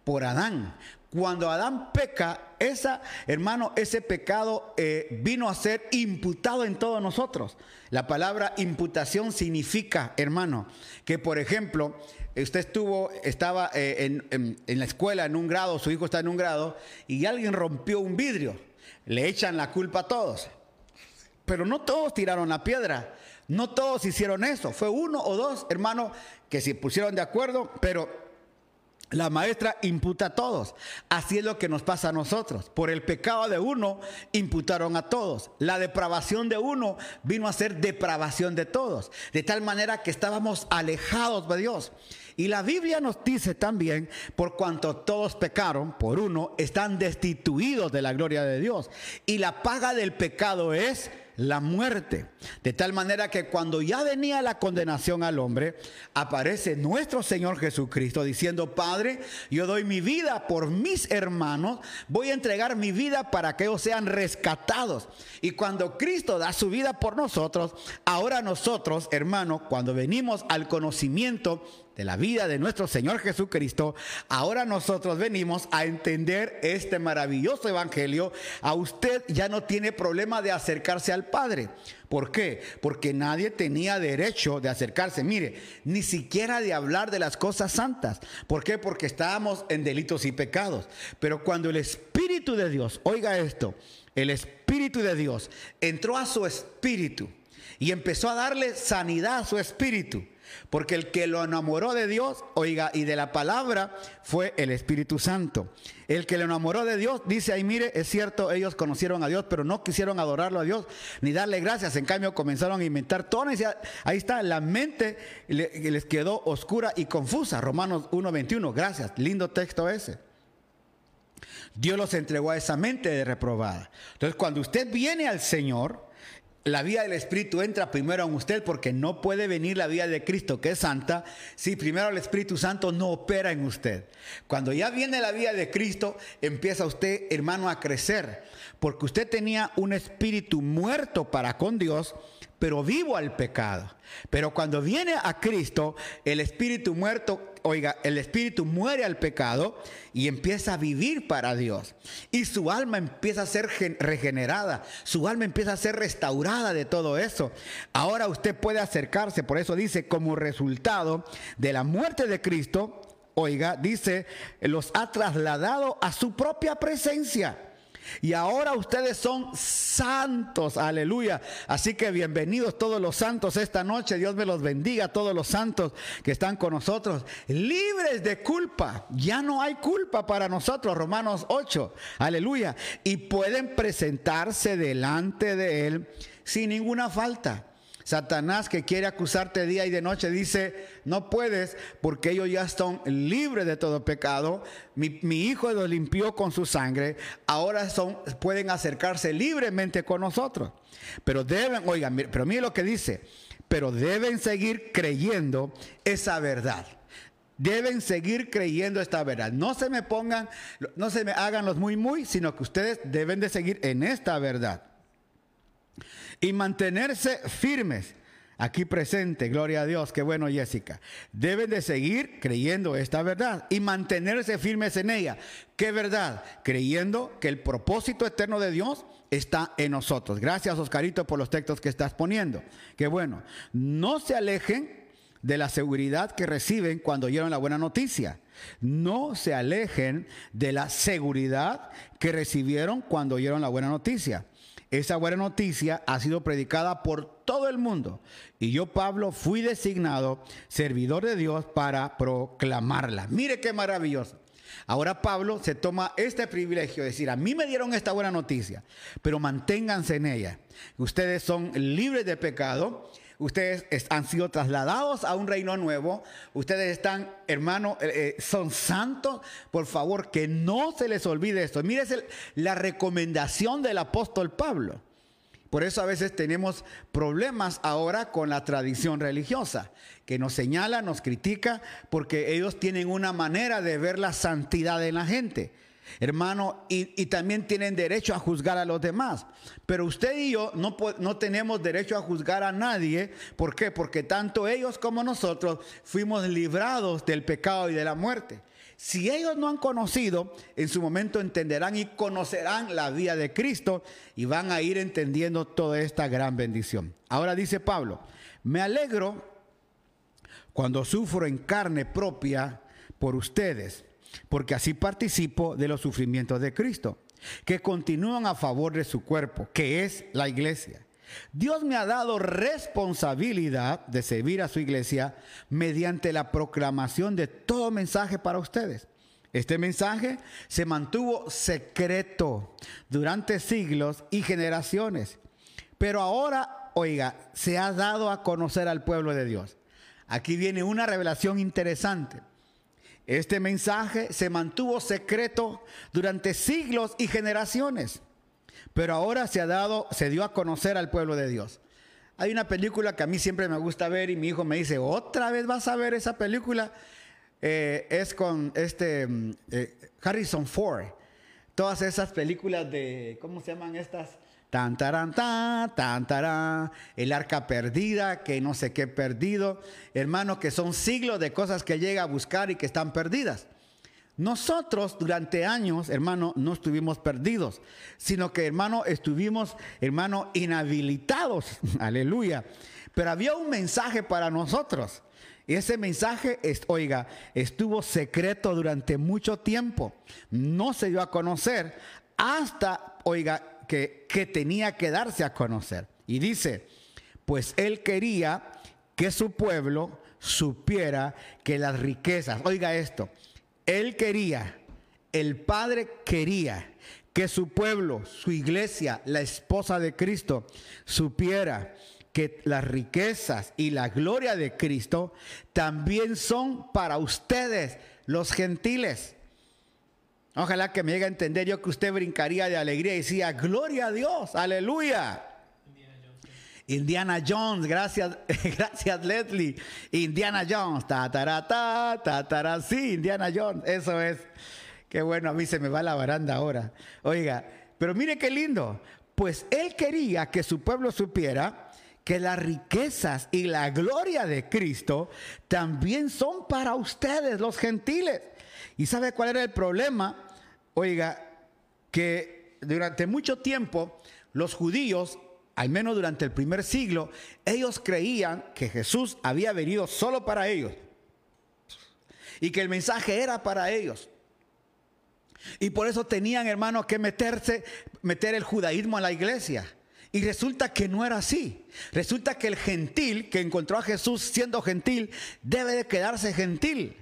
por Adán. Cuando Adán peca, esa, hermano, ese pecado eh, vino a ser imputado en todos nosotros. La palabra imputación significa, hermano, que por ejemplo, usted estuvo, estaba eh, en, la escuela en un grado, su hijo está en un grado, y alguien rompió un vidrio. Le echan la culpa a todos. Pero no todos tiraron la piedra. No todos hicieron eso. Fue uno o dos, hermano, que se pusieron de acuerdo, pero la maestra imputa a todos. Así es lo que nos pasa a nosotros. Por el pecado de uno, imputaron a todos. La depravación de uno vino a ser depravación de todos. De tal manera que estábamos alejados de Dios. Y la Biblia nos dice también, por cuanto todos pecaron, por uno, están destituidos de la gloria de Dios. Y la paga del pecado es la muerte. De tal manera que cuando ya venía la condenación al hombre, aparece nuestro Señor Jesucristo diciendo, Padre, yo doy mi vida por mis hermanos, voy a entregar mi vida para que ellos sean rescatados. Y cuando Cristo da su vida por nosotros, ahora nosotros, hermanos, cuando venimos al conocimiento de la vida de nuestro Señor Jesucristo, ahora nosotros venimos a entender este maravilloso evangelio. A usted ya no tiene problema de acercarse al Padre. ¿Por qué? Porque nadie tenía derecho de acercarse. Mire, ni siquiera de hablar de las cosas santas. ¿Por qué? Porque estábamos en delitos y pecados. Pero cuando el Espíritu de Dios, oiga esto, el Espíritu de Dios entró a su espíritu y empezó a darle sanidad a su espíritu. Porque el que lo enamoró de Dios, oiga, y de la palabra fue el Espíritu Santo. El que lo enamoró de Dios, dice ahí, mire, es cierto, ellos conocieron a Dios, pero no quisieron adorarlo a Dios ni darle gracias. En cambio, comenzaron a inventar todo. Ahí está, la mente les quedó oscura y confusa. Romanos 1.21, gracias. Lindo texto ese. Dios los entregó a esa mente de reprobada. Entonces, cuando usted viene al Señor, la vida del Espíritu entra primero en usted porque no puede venir la vida de Cristo, que es santa, si primero el Espíritu Santo no opera en usted. Cuando ya viene la vida de Cristo, empieza usted, hermano, a crecer, porque usted tenía un espíritu muerto para con Dios, pero vivo al pecado. Pero cuando viene a Cristo, el espíritu muerto, oiga, el espíritu muere al pecado y empieza a vivir para Dios. Y su alma empieza a ser regenerada, su alma empieza a ser restaurada de todo eso. Ahora usted puede acercarse, por eso dice, como resultado de la muerte de Cristo, oiga, dice, los ha trasladado a su propia presencia. Y ahora ustedes son santos, aleluya. Así que bienvenidos todos los santos esta noche. Dios me los bendiga, todos los santos que están con nosotros. Libres de culpa. Ya no hay culpa para nosotros, Romanos 8, aleluya. Y pueden presentarse delante de Él sin ninguna falta. Satanás que quiere acusarte día y de noche dice, no puedes porque ellos ya están libres de todo pecado. Mi, hijo los limpió con su sangre. Ahora son, pueden acercarse libremente con nosotros. Pero deben, oigan, pero mire lo que dice, pero deben seguir creyendo esa verdad. Deben seguir creyendo esta verdad. No se me pongan, no se me hagan los muy muy, sino que ustedes deben de seguir en esta verdad y mantenerse firmes. Aquí presente, gloria a Dios, qué bueno Jessica. Deben de seguir creyendo esta verdad y mantenerse firmes en ella. ¿Qué verdad? Creyendo que el propósito eterno de Dios está en nosotros. Gracias Oscarito por los textos que estás poniendo. Qué bueno. No se alejen de la seguridad que reciben cuando oyeron la buena noticia. No se alejen de la seguridad que recibieron cuando oyeron la buena noticia. Esa buena noticia ha sido predicada por todo el mundo y yo, Pablo, fui designado servidor de Dios para proclamarla. Mire qué maravilloso. Ahora Pablo se toma este privilegio de decir, a mí me dieron esta buena noticia, pero manténganse en ella. Ustedes son libres de pecado ustedes han sido trasladados a un reino nuevo, ustedes están, hermano, eh, eh, son santos, por favor, que no se les olvide esto. Mire la recomendación del apóstol Pablo. Por eso a veces tenemos problemas ahora con la tradición religiosa, que nos señala, nos critica, porque ellos tienen una manera de ver la santidad en la gente. Hermano, y, también tienen derecho a juzgar a los demás. Pero usted y yo no, no tenemos derecho a juzgar a nadie. ¿Por qué? Porque tanto ellos como nosotros fuimos librados del pecado y de la muerte. Si ellos no han conocido, en su momento entenderán y conocerán la vida de Cristo y van a ir entendiendo toda esta gran bendición. Ahora dice Pablo, me alegro cuando sufro en carne propia por ustedes, porque así participo de los sufrimientos de Cristo, que continúan a favor de su cuerpo, que es la iglesia. Dios me ha dado responsabilidad de servir a su iglesia mediante la proclamación de todo mensaje para ustedes. Este mensaje se mantuvo secreto durante siglos y generaciones, pero ahora, oiga, se ha dado a conocer al pueblo de Dios. Aquí viene una revelación interesante. Este mensaje se mantuvo secreto durante siglos y generaciones, pero ahora se ha dado, se dio a conocer al pueblo de Dios. Hay una película que a mí siempre me gusta ver y mi hijo me dice, otra vez vas a ver esa película. Eh, es con este mm, eh, Harrison Ford. Todas esas películas de, ¿cómo se llaman estas? Tan, taran, tan, tan, tarán, el arca perdida, que no sé qué perdido. Hermano, que son siglos de cosas que llega a buscar y que están perdidas. Nosotros durante años, hermano, no estuvimos perdidos, sino que, hermano, estuvimos, hermano, inhabilitados. Aleluya. Pero había un mensaje para nosotros. Y ese mensaje, oiga, estuvo secreto durante mucho tiempo. No se dio a conocer hasta, oiga, que, tenía que darse a conocer. Y dice, pues él quería que su pueblo supiera que las riquezas, oiga esto, él quería, el Padre quería que su pueblo, su iglesia, la esposa de Cristo, supiera que las riquezas y la gloria de Cristo también son para ustedes, los gentiles. Ojalá que me llegue a entender yo que usted brincaría de alegría y decía, gloria a Dios, aleluya. Indiana Jones, gracias, gracias Leslie. Indiana Jones, ta ta ta ta sí, Indiana Jones, eso es. Qué bueno, a mí se me va la baranda ahora. Oiga, pero mire qué lindo. Pues él quería que su pueblo supiera que las riquezas y la gloria de Cristo también son para ustedes, los gentiles. ¿Y sabe cuál era el problema? Oiga, que durante mucho tiempo los judíos, al menos durante el primer siglo, ellos creían que Jesús había venido solo para ellos y que el mensaje era para ellos. Y por eso tenían, hermanos, que meterse, meter el judaísmo a la iglesia. Y resulta que no era así. Resulta que el gentil que encontró a Jesús siendo gentil debe de quedarse gentil.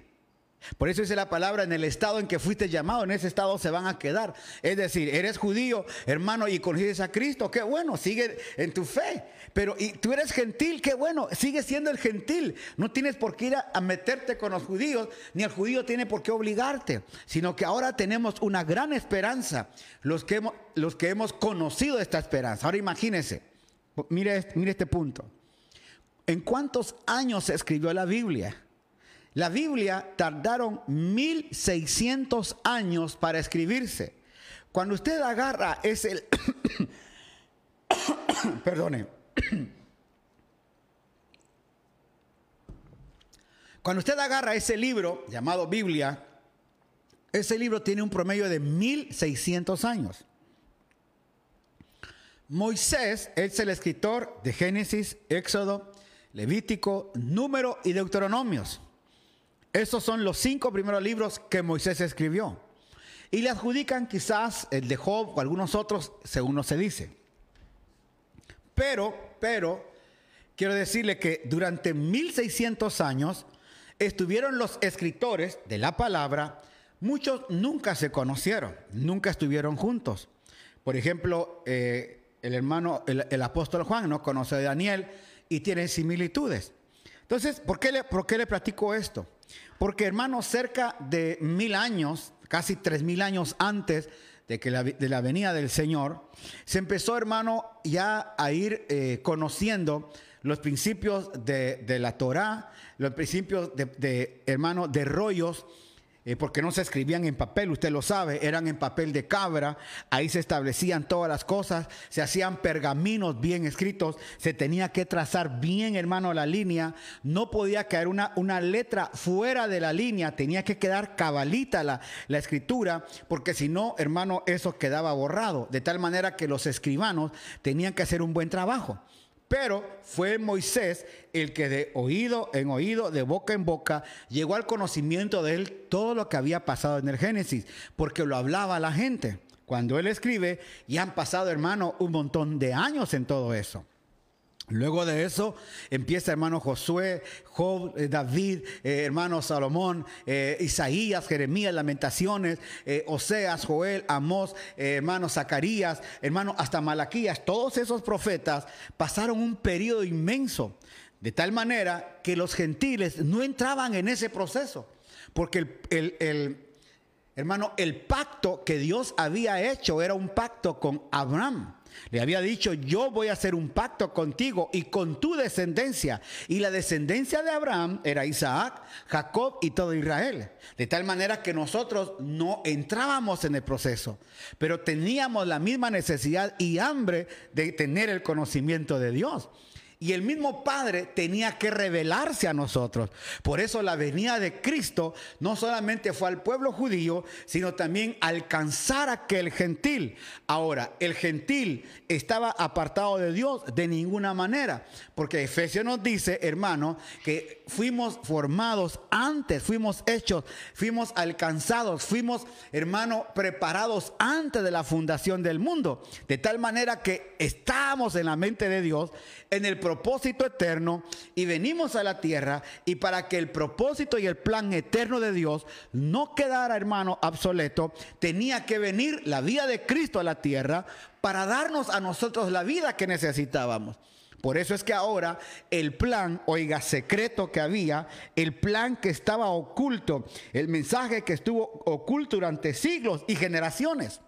Por eso dice la palabra, en el estado en que fuiste llamado, en ese estado se van a quedar. Es decir, eres judío, hermano, y conoces a Cristo, qué bueno, sigue en tu fe. Pero y tú eres gentil, qué bueno, sigue siendo el gentil. No tienes por qué ir a, meterte con los judíos, ni el judío tiene por qué obligarte, sino que ahora tenemos una gran esperanza, los que hemos, los que hemos conocido esta esperanza. Ahora imagínense, mire, mire este punto. ¿En cuántos años se escribió la Biblia? La Biblia tardaron 1600 años para escribirse. Cuando usted agarra ese... Perdone. Cuando usted agarra ese libro llamado Biblia, ese libro tiene un promedio de 1600 años. Moisés es el escritor de Génesis, Éxodo, Levítico, Número y Deuteronomios. Esos son los cinco primeros libros que Moisés escribió. Y le adjudican quizás el de Job o algunos otros, según no se dice. Pero, pero, quiero decirle que durante 1600 años estuvieron los escritores de la palabra, muchos nunca se conocieron, nunca estuvieron juntos. Por ejemplo, eh, el hermano, el, apóstol Juan no conoce a Daniel y tiene similitudes. Entonces, ¿por qué le, por qué le platico esto? Porque hermanos, cerca de mil años, casi tres mil años antes de, que la, de la venida del Señor, se empezó, hermano, ya a ir eh, conociendo los principios de, la Torah, los principios de, hermano, de rollos, eh, porque no se escribían en papel, usted lo sabe, eran en papel de cabra, ahí se establecían todas las cosas, se hacían pergaminos bien escritos, se tenía que trazar bien, hermano, la línea, no podía caer una, una letra fuera de la línea, tenía que quedar cabalita la, la escritura, porque si no, hermano, eso quedaba borrado, de tal manera que los escribanos tenían que hacer un buen trabajo. Pero fue Moisés el que de oído en oído, de boca en boca, llegó al conocimiento de él todo lo que había pasado en el Génesis, porque lo hablaba la gente. Cuando él escribe, y han pasado, hermano, un montón de años en todo eso. Luego de eso empieza hermano Josué, eh, David, eh, hermano Salomón, eh, Isaías, Jeremías, Lamentaciones, Oseas, Joel, Amós, hermano Zacarías, hermano hasta Malaquías. Todos esos profetas pasaron un periodo inmenso, de tal manera que los gentiles no entraban en ese proceso, porque el hermano, el pacto que Dios había hecho era un pacto con Abraham. Le había dicho, yo voy a hacer un pacto contigo y con tu descendencia. Y la descendencia de Abraham era Isaac, Jacob y todo Israel. De tal manera que nosotros no entrábamos en el proceso, pero teníamos la misma necesidad y hambre de tener el conocimiento de Dios. Y el mismo Padre tenía que revelarse a nosotros. Por eso la venida de Cristo no solamente fue al pueblo judío, sino también alcanzar a aquel gentil. Ahora, el gentil estaba apartado de Dios de ninguna manera, porque Efesios nos dice, hermano, que fuimos formados antes, fuimos hechos, fuimos alcanzados, fuimos, hermano, preparados antes de la fundación del mundo. De tal manera que estábamos en la mente de Dios, en el propósito eterno y venimos a la tierra y para que el propósito y el plan eterno de Dios no quedara, hermano, obsoleto, tenía que venir la vida de Cristo a la tierra para darnos a nosotros la vida que necesitábamos. Por eso es que ahora el plan, oiga, secreto que había, el plan que estaba oculto, el mensaje que estuvo oculto durante siglos y generaciones,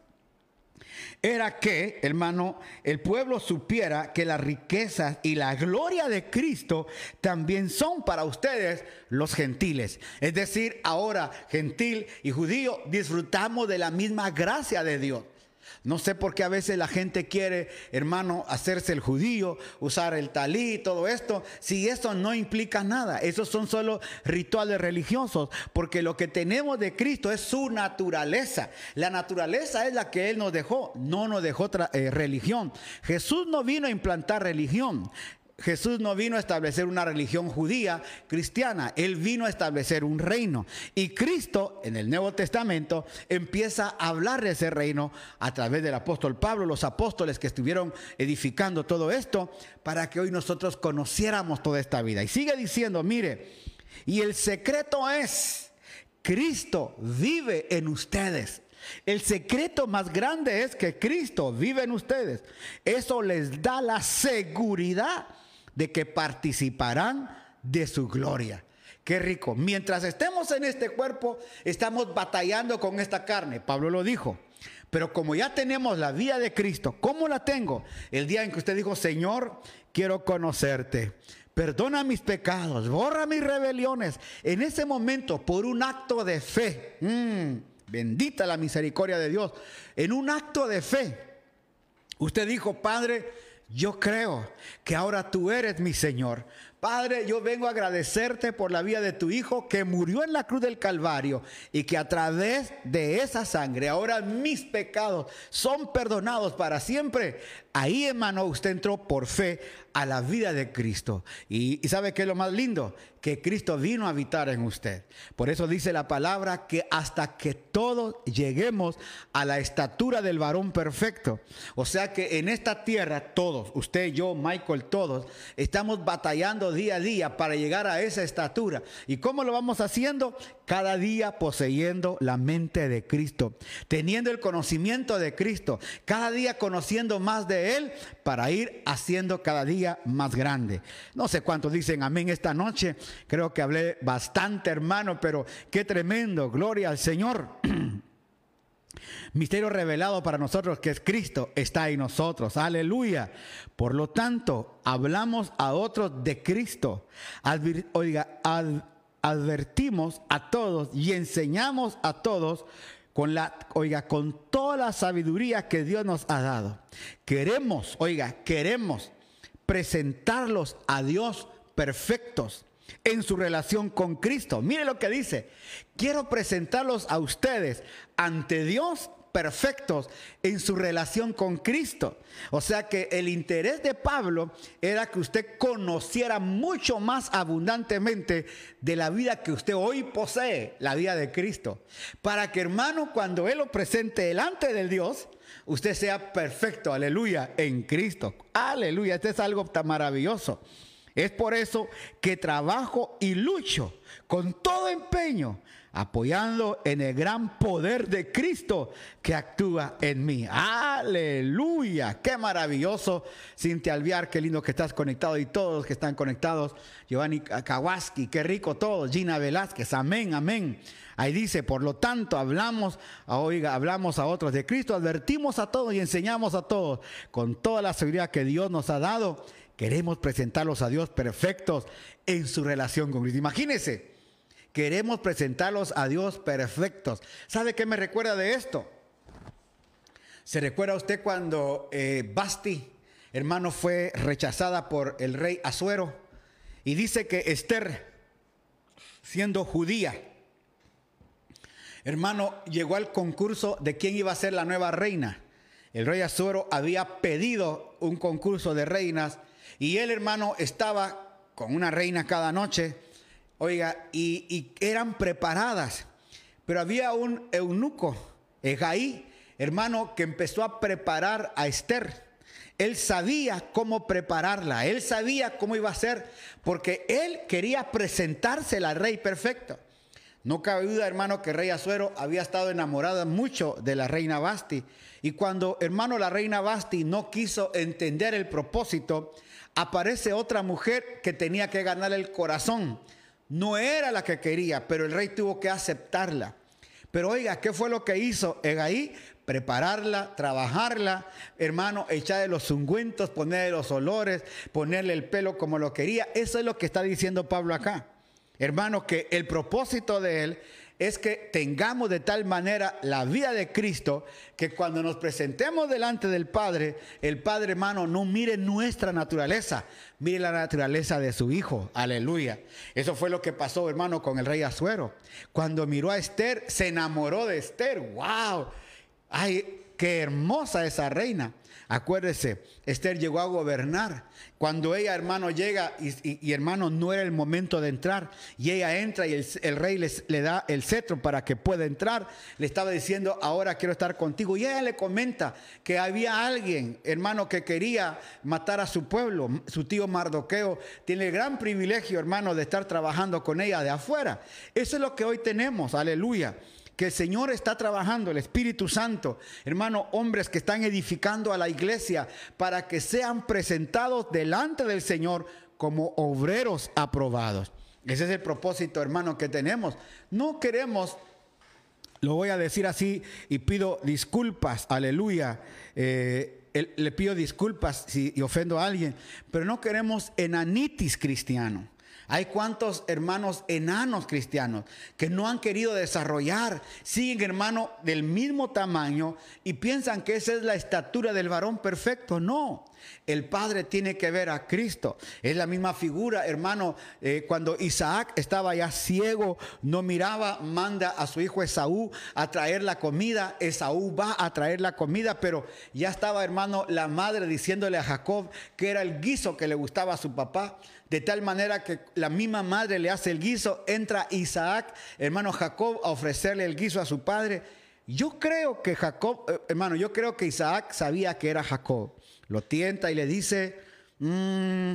era que, hermano, el pueblo supiera que las riquezas y la gloria de Cristo también son para ustedes los gentiles. Es decir, ahora gentil y judío disfrutamos de la misma gracia de Dios. No sé por qué a veces la gente quiere, hermano, hacerse el judío, usar el talí, todo esto, si eso no implica nada. Esos son solo rituales religiosos, porque lo que tenemos de Cristo es su naturaleza. La naturaleza es la que Él nos dejó, no nos dejó eh, religión. Jesús no vino a implantar religión. Jesús no vino a establecer una religión judía cristiana, Él vino a establecer un reino. Y Cristo en el Nuevo Testamento empieza a hablar de ese reino a través del apóstol Pablo, los apóstoles que estuvieron edificando todo esto, para que hoy nosotros conociéramos toda esta vida. Y sigue diciendo, mire, y el secreto es, Cristo vive en ustedes. El secreto más grande es que Cristo vive en ustedes. Eso les da la seguridad de que participarán de su gloria. Qué rico. Mientras estemos en este cuerpo, estamos batallando con esta carne. Pablo lo dijo. Pero como ya tenemos la vida de Cristo, ¿cómo la tengo? El día en que usted dijo, Señor, quiero conocerte. Perdona mis pecados, borra mis rebeliones. En ese momento, por un acto de fe, mm, bendita la misericordia de Dios, en un acto de fe, usted dijo, Padre, yo creo que ahora tú eres mi Señor. Padre, yo vengo a agradecerte por la vida de tu Hijo que murió en la cruz del Calvario y que a través de esa sangre ahora mis pecados son perdonados para siempre. Ahí, hermano, usted entró por fe a la vida de Cristo. Y, sabe qué es lo más lindo? Que Cristo vino a habitar en usted. Por eso dice la palabra que hasta que todos lleguemos a la estatura del varón perfecto. O sea que en esta tierra todos, usted, yo, Michael, todos, estamos batallando día a día para llegar a esa estatura. ¿Y cómo lo vamos haciendo? Cada día poseyendo la mente de Cristo, teniendo el conocimiento de Cristo, cada día conociendo más de Él para ir haciendo cada día más grande. No sé cuántos dicen amén esta noche. Creo que hablé bastante, hermano, pero qué tremendo. Gloria al Señor. Misterio revelado para nosotros que es Cristo está en nosotros. Aleluya. Por lo tanto, hablamos a otros de Cristo. oiga, advertimos a todos y enseñamos a todos con la, oiga, con toda la sabiduría que Dios nos ha dado. Queremos, oiga, queremos presentarlos a Dios perfectos en su relación con Cristo. Mire lo que dice. Quiero presentarlos a ustedes ante Dios perfectos en su relación con Cristo. O sea que el interés de Pablo era que usted conociera mucho más abundantemente de la vida que usted hoy posee, la vida de Cristo. Para que hermano, cuando Él lo presente delante del Dios, usted sea perfecto, aleluya, en Cristo. Aleluya, este es algo tan maravilloso. Es por eso que trabajo y lucho con todo empeño, apoyando en el gran poder de Cristo que actúa en mí. Aleluya, qué maravilloso. Cintia Alviar, qué lindo que estás conectado y todos los que están conectados. Giovanni Kawaski, qué rico todos. Gina Velázquez, amén, amén. Ahí dice, por lo tanto, hablamos, oiga, hablamos a otros de Cristo, advertimos a todos y enseñamos a todos con toda la seguridad que Dios nos ha dado Queremos presentarlos a Dios perfectos en su relación con Cristo. Imagínense, queremos presentarlos a Dios perfectos. ¿Sabe qué me recuerda de esto? ¿Se recuerda usted cuando eh, Basti, hermano, fue rechazada por el rey Azuero? Y dice que Esther, siendo judía, hermano, llegó al concurso de quién iba a ser la nueva reina. El rey Azuero había pedido un concurso de reinas y el hermano, estaba con una reina cada noche, oiga, y, eran preparadas. Pero había un eunuco, Egaí, hermano, que empezó a preparar a Esther. Él sabía cómo prepararla, él sabía cómo iba a ser, porque él quería presentársela al rey perfecto. No cabe duda, hermano, que el rey Azuero había estado enamorado mucho de la reina Basti. Y cuando, hermano, la reina Basti no quiso entender el propósito, aparece otra mujer que tenía que ganar el corazón. No era la que quería, pero el rey tuvo que aceptarla. Pero oiga, ¿qué fue lo que hizo Egaí? Prepararla, trabajarla, hermano, echarle los ungüentos, ponerle los olores, ponerle el pelo como lo quería. Eso es lo que está diciendo Pablo acá. Hermano, que el propósito de él es que tengamos de tal manera la vida de Cristo que cuando nos presentemos delante del Padre, el Padre hermano no mire nuestra naturaleza, mire la naturaleza de su Hijo. Aleluya. Eso fue lo que pasó, hermano, con el rey Azuero. Cuando miró a Esther, se enamoró de Esther. ¡Wow! ¡Ay, qué hermosa esa reina! Acuérdese, Esther llegó a gobernar. Cuando ella, hermano, llega y, hermano, no era el momento de entrar, y ella entra y el, rey le da el cetro para que pueda entrar, le estaba diciendo, ahora quiero estar contigo. Y ella le comenta que había alguien, hermano, que quería matar a su pueblo. Su tío Mardoqueo tiene el gran privilegio, hermano, de estar trabajando con ella de afuera. Eso es lo que hoy tenemos, aleluya que el Señor está trabajando, el Espíritu Santo, hermano, hombres que están edificando a la iglesia para que sean presentados delante del Señor como obreros aprobados. Ese es el propósito, hermano, que tenemos. No queremos, lo voy a decir así y pido disculpas, aleluya. Eh, le pido disculpas si ofendo a alguien, pero no queremos enanitis cristiano. Hay cuantos hermanos enanos cristianos que no han querido desarrollar, siguen hermano del mismo tamaño y piensan que esa es la estatura del varón perfecto. No, el Padre tiene que ver a Cristo. Es la misma figura, hermano, eh, cuando Isaac estaba ya ciego, no miraba, manda a su hijo Esaú a traer la comida. Esaú va a traer la comida, pero ya estaba, hermano, la madre diciéndole a Jacob que era el guiso que le gustaba a su papá de tal manera que la misma madre le hace el guiso, entra Isaac, hermano Jacob, a ofrecerle el guiso a su padre. Yo creo que Jacob, eh, hermano, yo creo que Isaac sabía que era Jacob. Lo tienta y le dice, mm,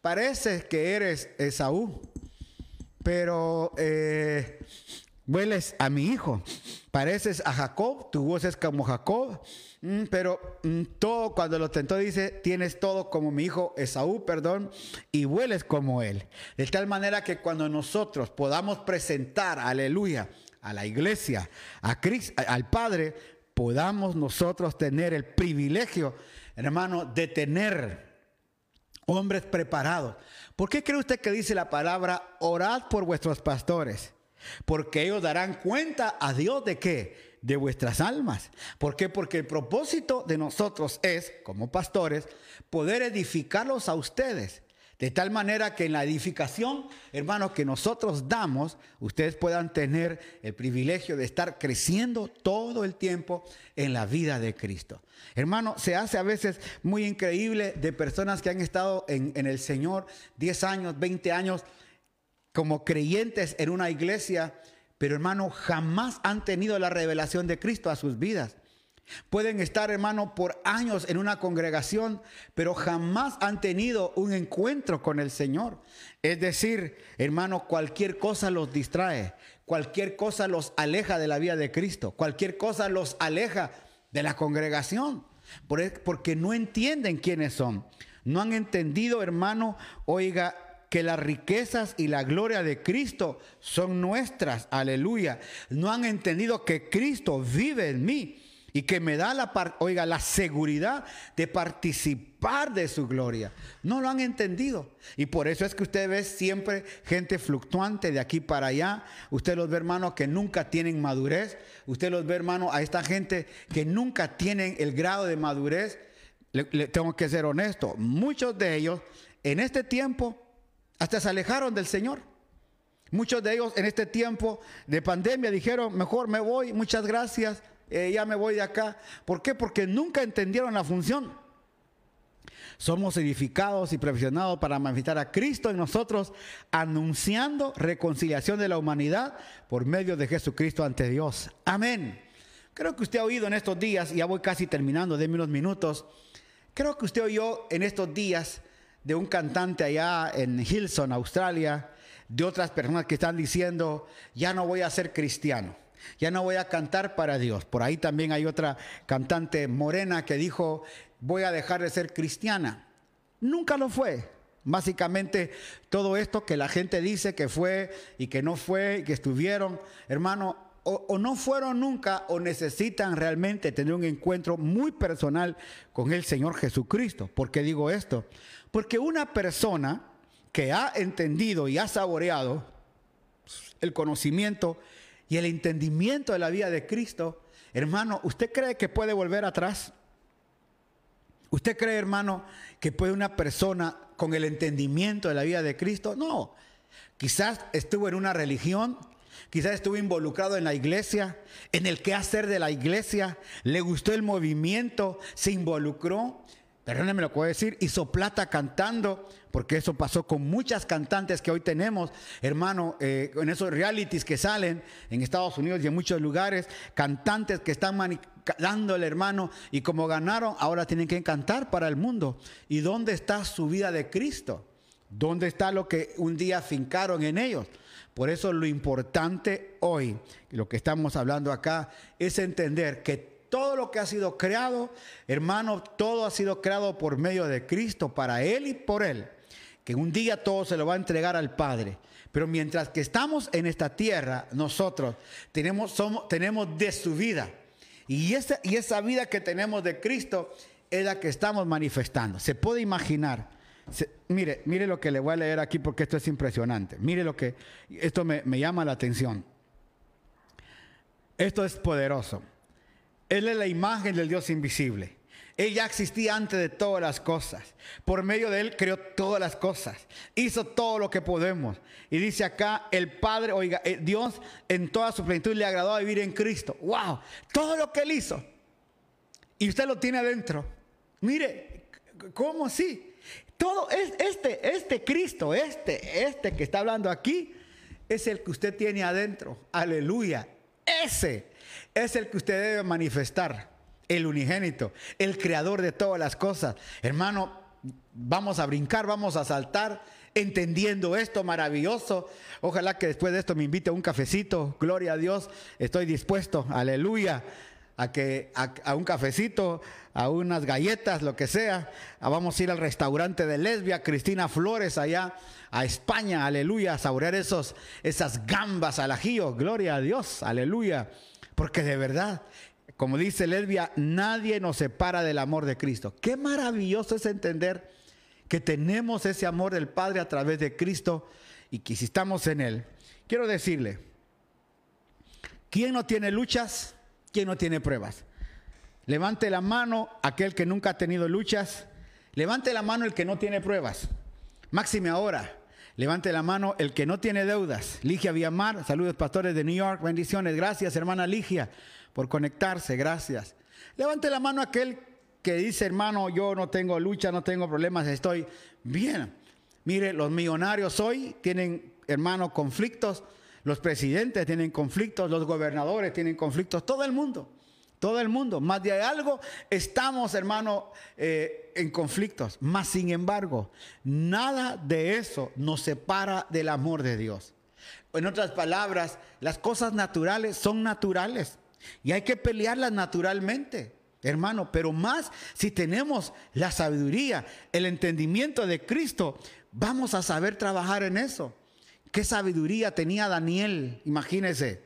parece que eres Esaú, pero eh, hueles a mi hijo. Pareces a Jacob, tu voz es como Jacob, mm, pero mm, todo cuando lo tentó dice, tienes todo como mi hijo Esaú, perdón, y hueles como él. De tal manera que cuando nosotros podamos presentar, aleluya, a la iglesia, a Cristo, al Padre, podamos nosotros tener el privilegio, hermano, de tener hombres preparados. ¿Por qué cree usted que dice la palabra, orad por vuestros pastores? Porque ellos darán cuenta a Dios de qué? De vuestras almas. ¿Por qué? Porque el propósito de nosotros es, como pastores, poder edificarlos a ustedes de tal manera que en la edificación, hermanos, que nosotros damos, ustedes puedan tener el privilegio de estar creciendo todo el tiempo en la vida de Cristo. Hermano, se hace a veces muy increíble de personas que han estado en, en el Señor 10 años, 20 años como creyentes en una iglesia, pero hermano, jamás han tenido la revelación de Cristo a sus vidas. Pueden estar, hermano, por años en una congregación, pero jamás han tenido un encuentro con el Señor. Es decir, hermano, cualquier cosa los distrae, cualquier cosa los aleja de la vida de Cristo, cualquier cosa los aleja de la congregación, porque no entienden quiénes son. No han entendido, hermano, oiga, que las riquezas y la gloria de Cristo son nuestras. Aleluya. No han entendido que Cristo vive en mí y que me da la, oiga, la seguridad de participar de su gloria. No lo han entendido. Y por eso es que usted ve siempre gente fluctuante de aquí para allá. Usted los ve, hermanos, que nunca tienen madurez. Usted los ve, hermano, a esta gente que nunca tienen el grado de madurez. Le, tengo que ser honesto. Muchos de ellos en este tiempo hasta se alejaron del Señor. Muchos de ellos en este tiempo de pandemia dijeron, mejor me voy, muchas gracias, eh, ya me voy de acá. ¿Por qué? Porque nunca entendieron la función. Somos edificados y perfeccionados para manifestar a Cristo en nosotros, anunciando reconciliación de la humanidad por medio de Jesucristo ante Dios. Amén. Creo que usted ha oído en estos días, y ya voy casi terminando, de unos minutos. Creo que usted oyó en estos días de un cantante allá en Hilson, Australia, de otras personas que están diciendo, ya no voy a ser cristiano ya no voy a cantar para Dios. Por ahí también hay otra cantante morena que dijo, voy a dejar de ser cristiana. Nunca lo fue. Básicamente todo esto que la gente dice que fue y que no fue, y que estuvieron, hermano, o, o, no fueron nunca o necesitan realmente tener un encuentro muy personal con el Señor Jesucristo. ¿Por qué digo esto? Porque una persona que ha entendido y ha saboreado el conocimiento y el entendimiento de la vida de Cristo, hermano, ¿usted cree que puede volver atrás? ¿Usted cree, hermano, que puede una persona con el entendimiento de la vida de Cristo? No. Quizás estuvo en una religión, quizás estuvo involucrado en la iglesia, en el quehacer de la iglesia, le gustó el movimiento, se involucró, perdónenme lo que voy a decir, hizo plata cantando, porque eso pasó con muchas cantantes que hoy tenemos, hermano, eh, en esos realities que salen en Estados Unidos y en muchos lugares, cantantes que están dándole, hermano, y como ganaron, ahora tienen que cantar para el mundo. ¿Y dónde está su vida de Cristo? ¿Dónde está lo que un día fincaron en ellos? Por eso lo importante hoy, lo que estamos hablando acá, es entender que todo lo que ha sido creado, hermano, todo ha sido creado por medio de Cristo, para Él y por Él. Que un día todo se lo va a entregar al Padre. Pero mientras que estamos en esta tierra, nosotros tenemos, somos, tenemos de su vida. Y esa, y esa vida que tenemos de Cristo es la que estamos manifestando. Se puede imaginar. mire, mire lo que le voy a leer aquí porque esto es impresionante. Mire lo que, esto me, me llama la atención. Esto es poderoso. Él es la imagen del Dios invisible. Él ya existía antes de todas las cosas. Por medio de Él creó todas las cosas. Hizo todo lo que podemos. Y dice acá, el Padre, oiga, eh, Dios en toda su plenitud le agradó vivir en Cristo. ¡Wow! Todo lo que Él hizo. Y usted lo tiene adentro. Mire, ¿cómo así? Todo es este, este Cristo, este, este que está hablando aquí, es el que usted tiene adentro. Aleluya. Ese es el que usted debe manifestar, el unigénito, el creador de todas las cosas. Hermano, vamos a brincar, vamos a saltar, entendiendo esto maravilloso. Ojalá que después de esto me invite a un cafecito. Gloria a Dios, estoy dispuesto, aleluya, a que a, un cafecito, a unas galletas, lo que sea. Ah, vamos a ir al restaurante de Lesbia, Cristina Flores, allá a España, aleluya, a saborear esos, esas gambas al ajillo. Gloria a Dios, aleluya. Porque de verdad, como dice Lesbia, nadie nos separa del amor de Cristo. Qué maravilloso es entender que tenemos ese amor del Padre a través de Cristo y que si estamos en Él, quiero decirle, ¿quién no tiene luchas? ¿Quién no tiene pruebas? Levante la mano aquel que nunca ha tenido luchas. Levante la mano el que no tiene pruebas. Máxime ahora. Levante la mano el que no tiene deudas. Ligia Villamar, saludos pastores de New York, bendiciones. Gracias hermana Ligia por conectarse, gracias. Levante la mano aquel que dice, hermano, yo no tengo lucha, no tengo problemas, estoy bien. Mire, los millonarios hoy tienen, hermano, conflictos, los presidentes tienen conflictos, los gobernadores tienen conflictos, todo el mundo. Todo el mundo, más de algo, estamos, hermano, eh, en conflictos. Más sin embargo, nada de eso nos separa del amor de Dios. En otras palabras, las cosas naturales son naturales y hay que pelearlas naturalmente, hermano. Pero más si tenemos la sabiduría, el entendimiento de Cristo, vamos a saber trabajar en eso. ¿Qué sabiduría tenía Daniel? Imagínese.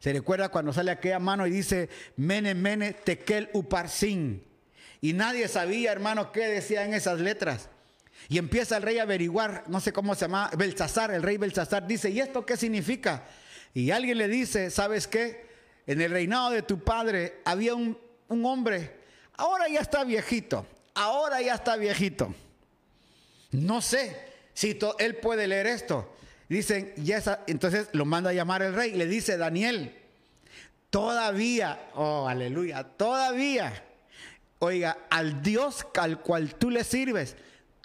Se recuerda cuando sale aquella mano y dice, Mene, Mene, Tekel, Uparsin. Y nadie sabía, hermano, qué decían esas letras. Y empieza el rey a averiguar, no sé cómo se llama, Belsasar, el rey Belsasar dice, ¿y esto qué significa? Y alguien le dice, ¿sabes qué? En el reinado de tu padre había un, hombre, ahora ya está viejito, ahora ya está viejito. No sé si él puede leer esto. Dicen, y esa, entonces lo manda a llamar el rey. Le dice, Daniel, todavía, oh, aleluya, todavía, oiga, al Dios al cual tú le sirves,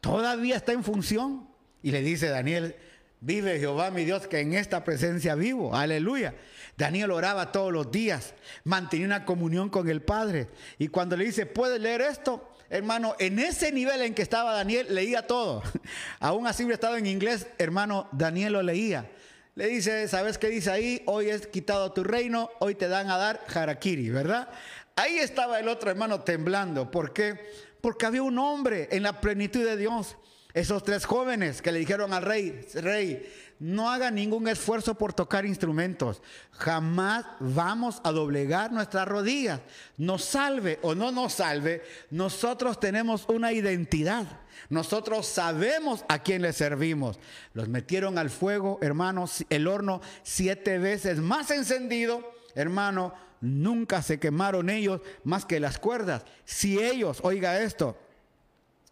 todavía está en función. Y le dice Daniel, vive Jehová mi Dios, que en esta presencia vivo, aleluya. Daniel oraba todos los días, mantenía una comunión con el Padre. Y cuando le dice, ¿puedes leer esto? Hermano, en ese nivel en que estaba Daniel, leía todo. Aún así hubiera estado en inglés, hermano, Daniel lo leía. Le dice, ¿sabes qué dice ahí? Hoy es quitado tu reino, hoy te dan a dar harakiri, ¿verdad? Ahí estaba el otro hermano temblando. ¿Por qué? Porque había un hombre en la plenitud de Dios. Esos tres jóvenes que le dijeron al rey, rey, no haga ningún esfuerzo por tocar instrumentos. Jamás vamos a doblegar nuestras rodillas. Nos salve o no nos salve, nosotros tenemos una identidad. Nosotros sabemos a quién le servimos. Los metieron al fuego, hermanos, el horno siete veces más encendido, hermano. Nunca se quemaron ellos más que las cuerdas. Si ellos, oiga esto,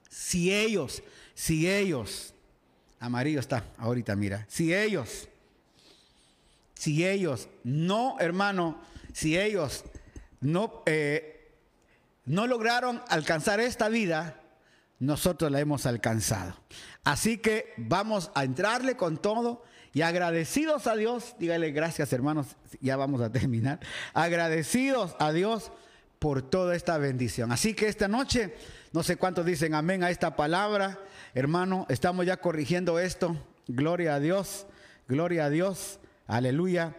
si ellos, si ellos Amarillo está ahorita, mira. Si ellos, si ellos no, hermano, si ellos no, eh, no lograron alcanzar esta vida, nosotros la hemos alcanzado. Así que vamos a entrarle con todo y agradecidos a Dios, dígale gracias hermanos, ya vamos a terminar, agradecidos a Dios por toda esta bendición. Así que esta noche, no sé cuántos dicen amén a esta palabra. Hermano, estamos ya corrigiendo esto. Gloria a Dios, gloria a Dios, aleluya.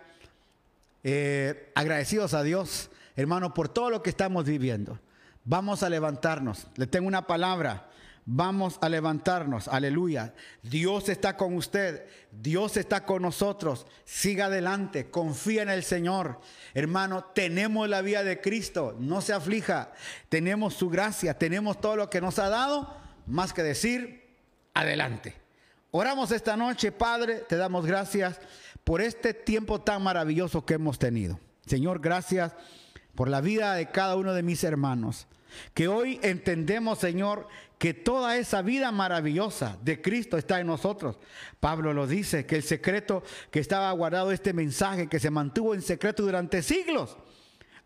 Eh, agradecidos a Dios, hermano, por todo lo que estamos viviendo. Vamos a levantarnos. Le tengo una palabra. Vamos a levantarnos, aleluya. Dios está con usted, Dios está con nosotros. Siga adelante, confía en el Señor. Hermano, tenemos la vida de Cristo, no se aflija. Tenemos su gracia, tenemos todo lo que nos ha dado, más que decir, adelante. Oramos esta noche, Padre, te damos gracias por este tiempo tan maravilloso que hemos tenido. Señor, gracias por la vida de cada uno de mis hermanos. Que hoy entendemos, Señor, que toda esa vida maravillosa de Cristo está en nosotros. Pablo lo dice, que el secreto que estaba guardado, este mensaje que se mantuvo en secreto durante siglos,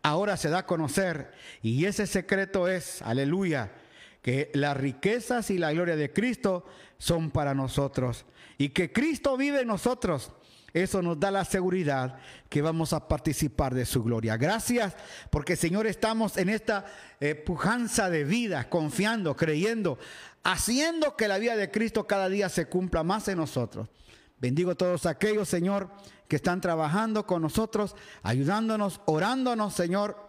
ahora se da a conocer. Y ese secreto es, aleluya, que las riquezas y la gloria de Cristo son para nosotros y que Cristo vive en nosotros. Eso nos da la seguridad que vamos a participar de su gloria. Gracias porque Señor estamos en esta eh, pujanza de vida, confiando, creyendo, haciendo que la vida de Cristo cada día se cumpla más en nosotros. Bendigo a todos aquellos, Señor, que están trabajando con nosotros, ayudándonos, orándonos, Señor,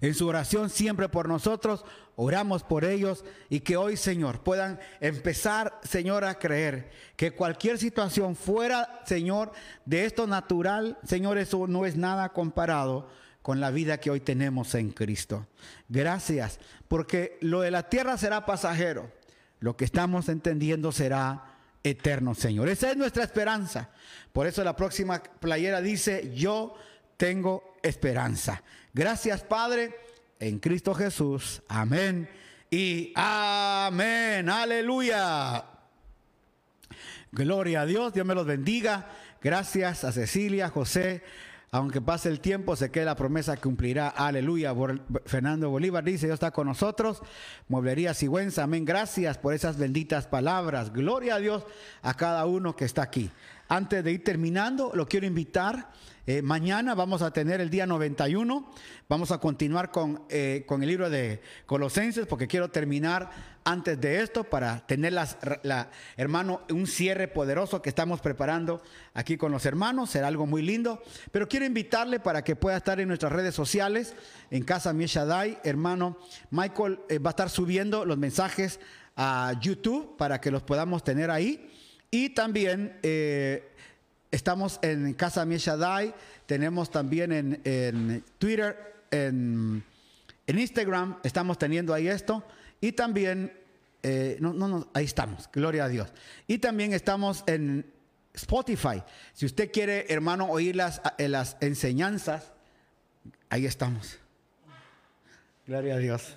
en su oración siempre por nosotros, oramos por ellos y que hoy, Señor, puedan empezar, Señor, a creer que cualquier situación fuera, Señor, de esto natural, Señor, eso no es nada comparado con la vida que hoy tenemos en Cristo. Gracias, porque lo de la tierra será pasajero, lo que estamos entendiendo será eterno, Señor. Esa es nuestra esperanza. Por eso la próxima playera dice, yo tengo esperanza. Gracias, Padre, en Cristo Jesús. Amén. Y amén. Aleluya. Gloria a Dios. Dios me los bendiga. Gracias a Cecilia, José. Aunque pase el tiempo, sé que la promesa cumplirá. Aleluya. Fernando Bolívar dice, Dios está con nosotros. Mueblería Sigüenza, amén. Gracias por esas benditas palabras. Gloria a Dios a cada uno que está aquí. Antes de ir terminando, lo quiero invitar eh, mañana vamos a tener el día 91. Vamos a continuar con, eh, con el libro de Colosenses porque quiero terminar antes de esto para tener las, la, hermano, un cierre poderoso que estamos preparando aquí con los hermanos. Será algo muy lindo. Pero quiero invitarle para que pueda estar en nuestras redes sociales, en Casa Mieshadai. Hermano, Michael eh, va a estar subiendo los mensajes a YouTube para que los podamos tener ahí. Y también Estamos en Casa Mieshadai, tenemos también en, Twitter, en, Instagram, estamos teniendo ahí esto. Y también, eh, no, no, no, ahí estamos, gloria a Dios. Y también estamos en Spotify. Si usted quiere, hermano, oír las, eh, las enseñanzas, ahí estamos. Gloria a Dios.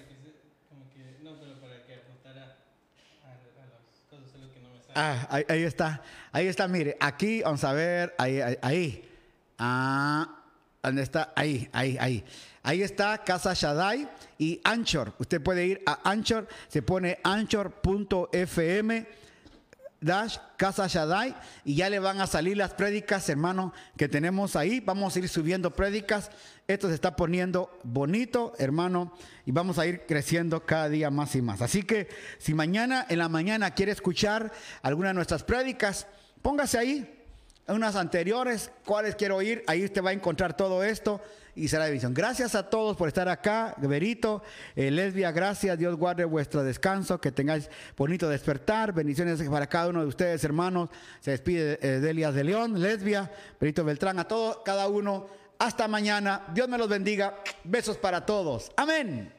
Ah, ahí, está. Ahí está, mire. Aquí, vamos a ver. Ahí, ahí. Ah, ¿dónde está? Ahí, ahí, ahí. Ahí está Casa Shaddai y Anchor. Usted puede ir a Anchor, se pone anchor.fm dash Casa Shaddai y ya le van a salir las prédicas, hermano, que tenemos ahí. Vamos a ir subiendo prédicas. Esto se está poniendo bonito, hermano, y vamos a ir creciendo cada día más y más. Así que si mañana en la mañana quiere escuchar alguna de nuestras prédicas, Póngase ahí, en unas anteriores, cuáles quiero ir, ahí usted va a encontrar todo esto y será de visión. Gracias a todos por estar acá, Berito, eh, Lesbia, gracias, Dios guarde vuestro descanso, que tengáis bonito despertar, bendiciones para cada uno de ustedes, hermanos, se despide eh, Delias de León, Lesbia, Berito Beltrán, a todos, cada uno, hasta mañana, Dios me los bendiga, besos para todos, amén.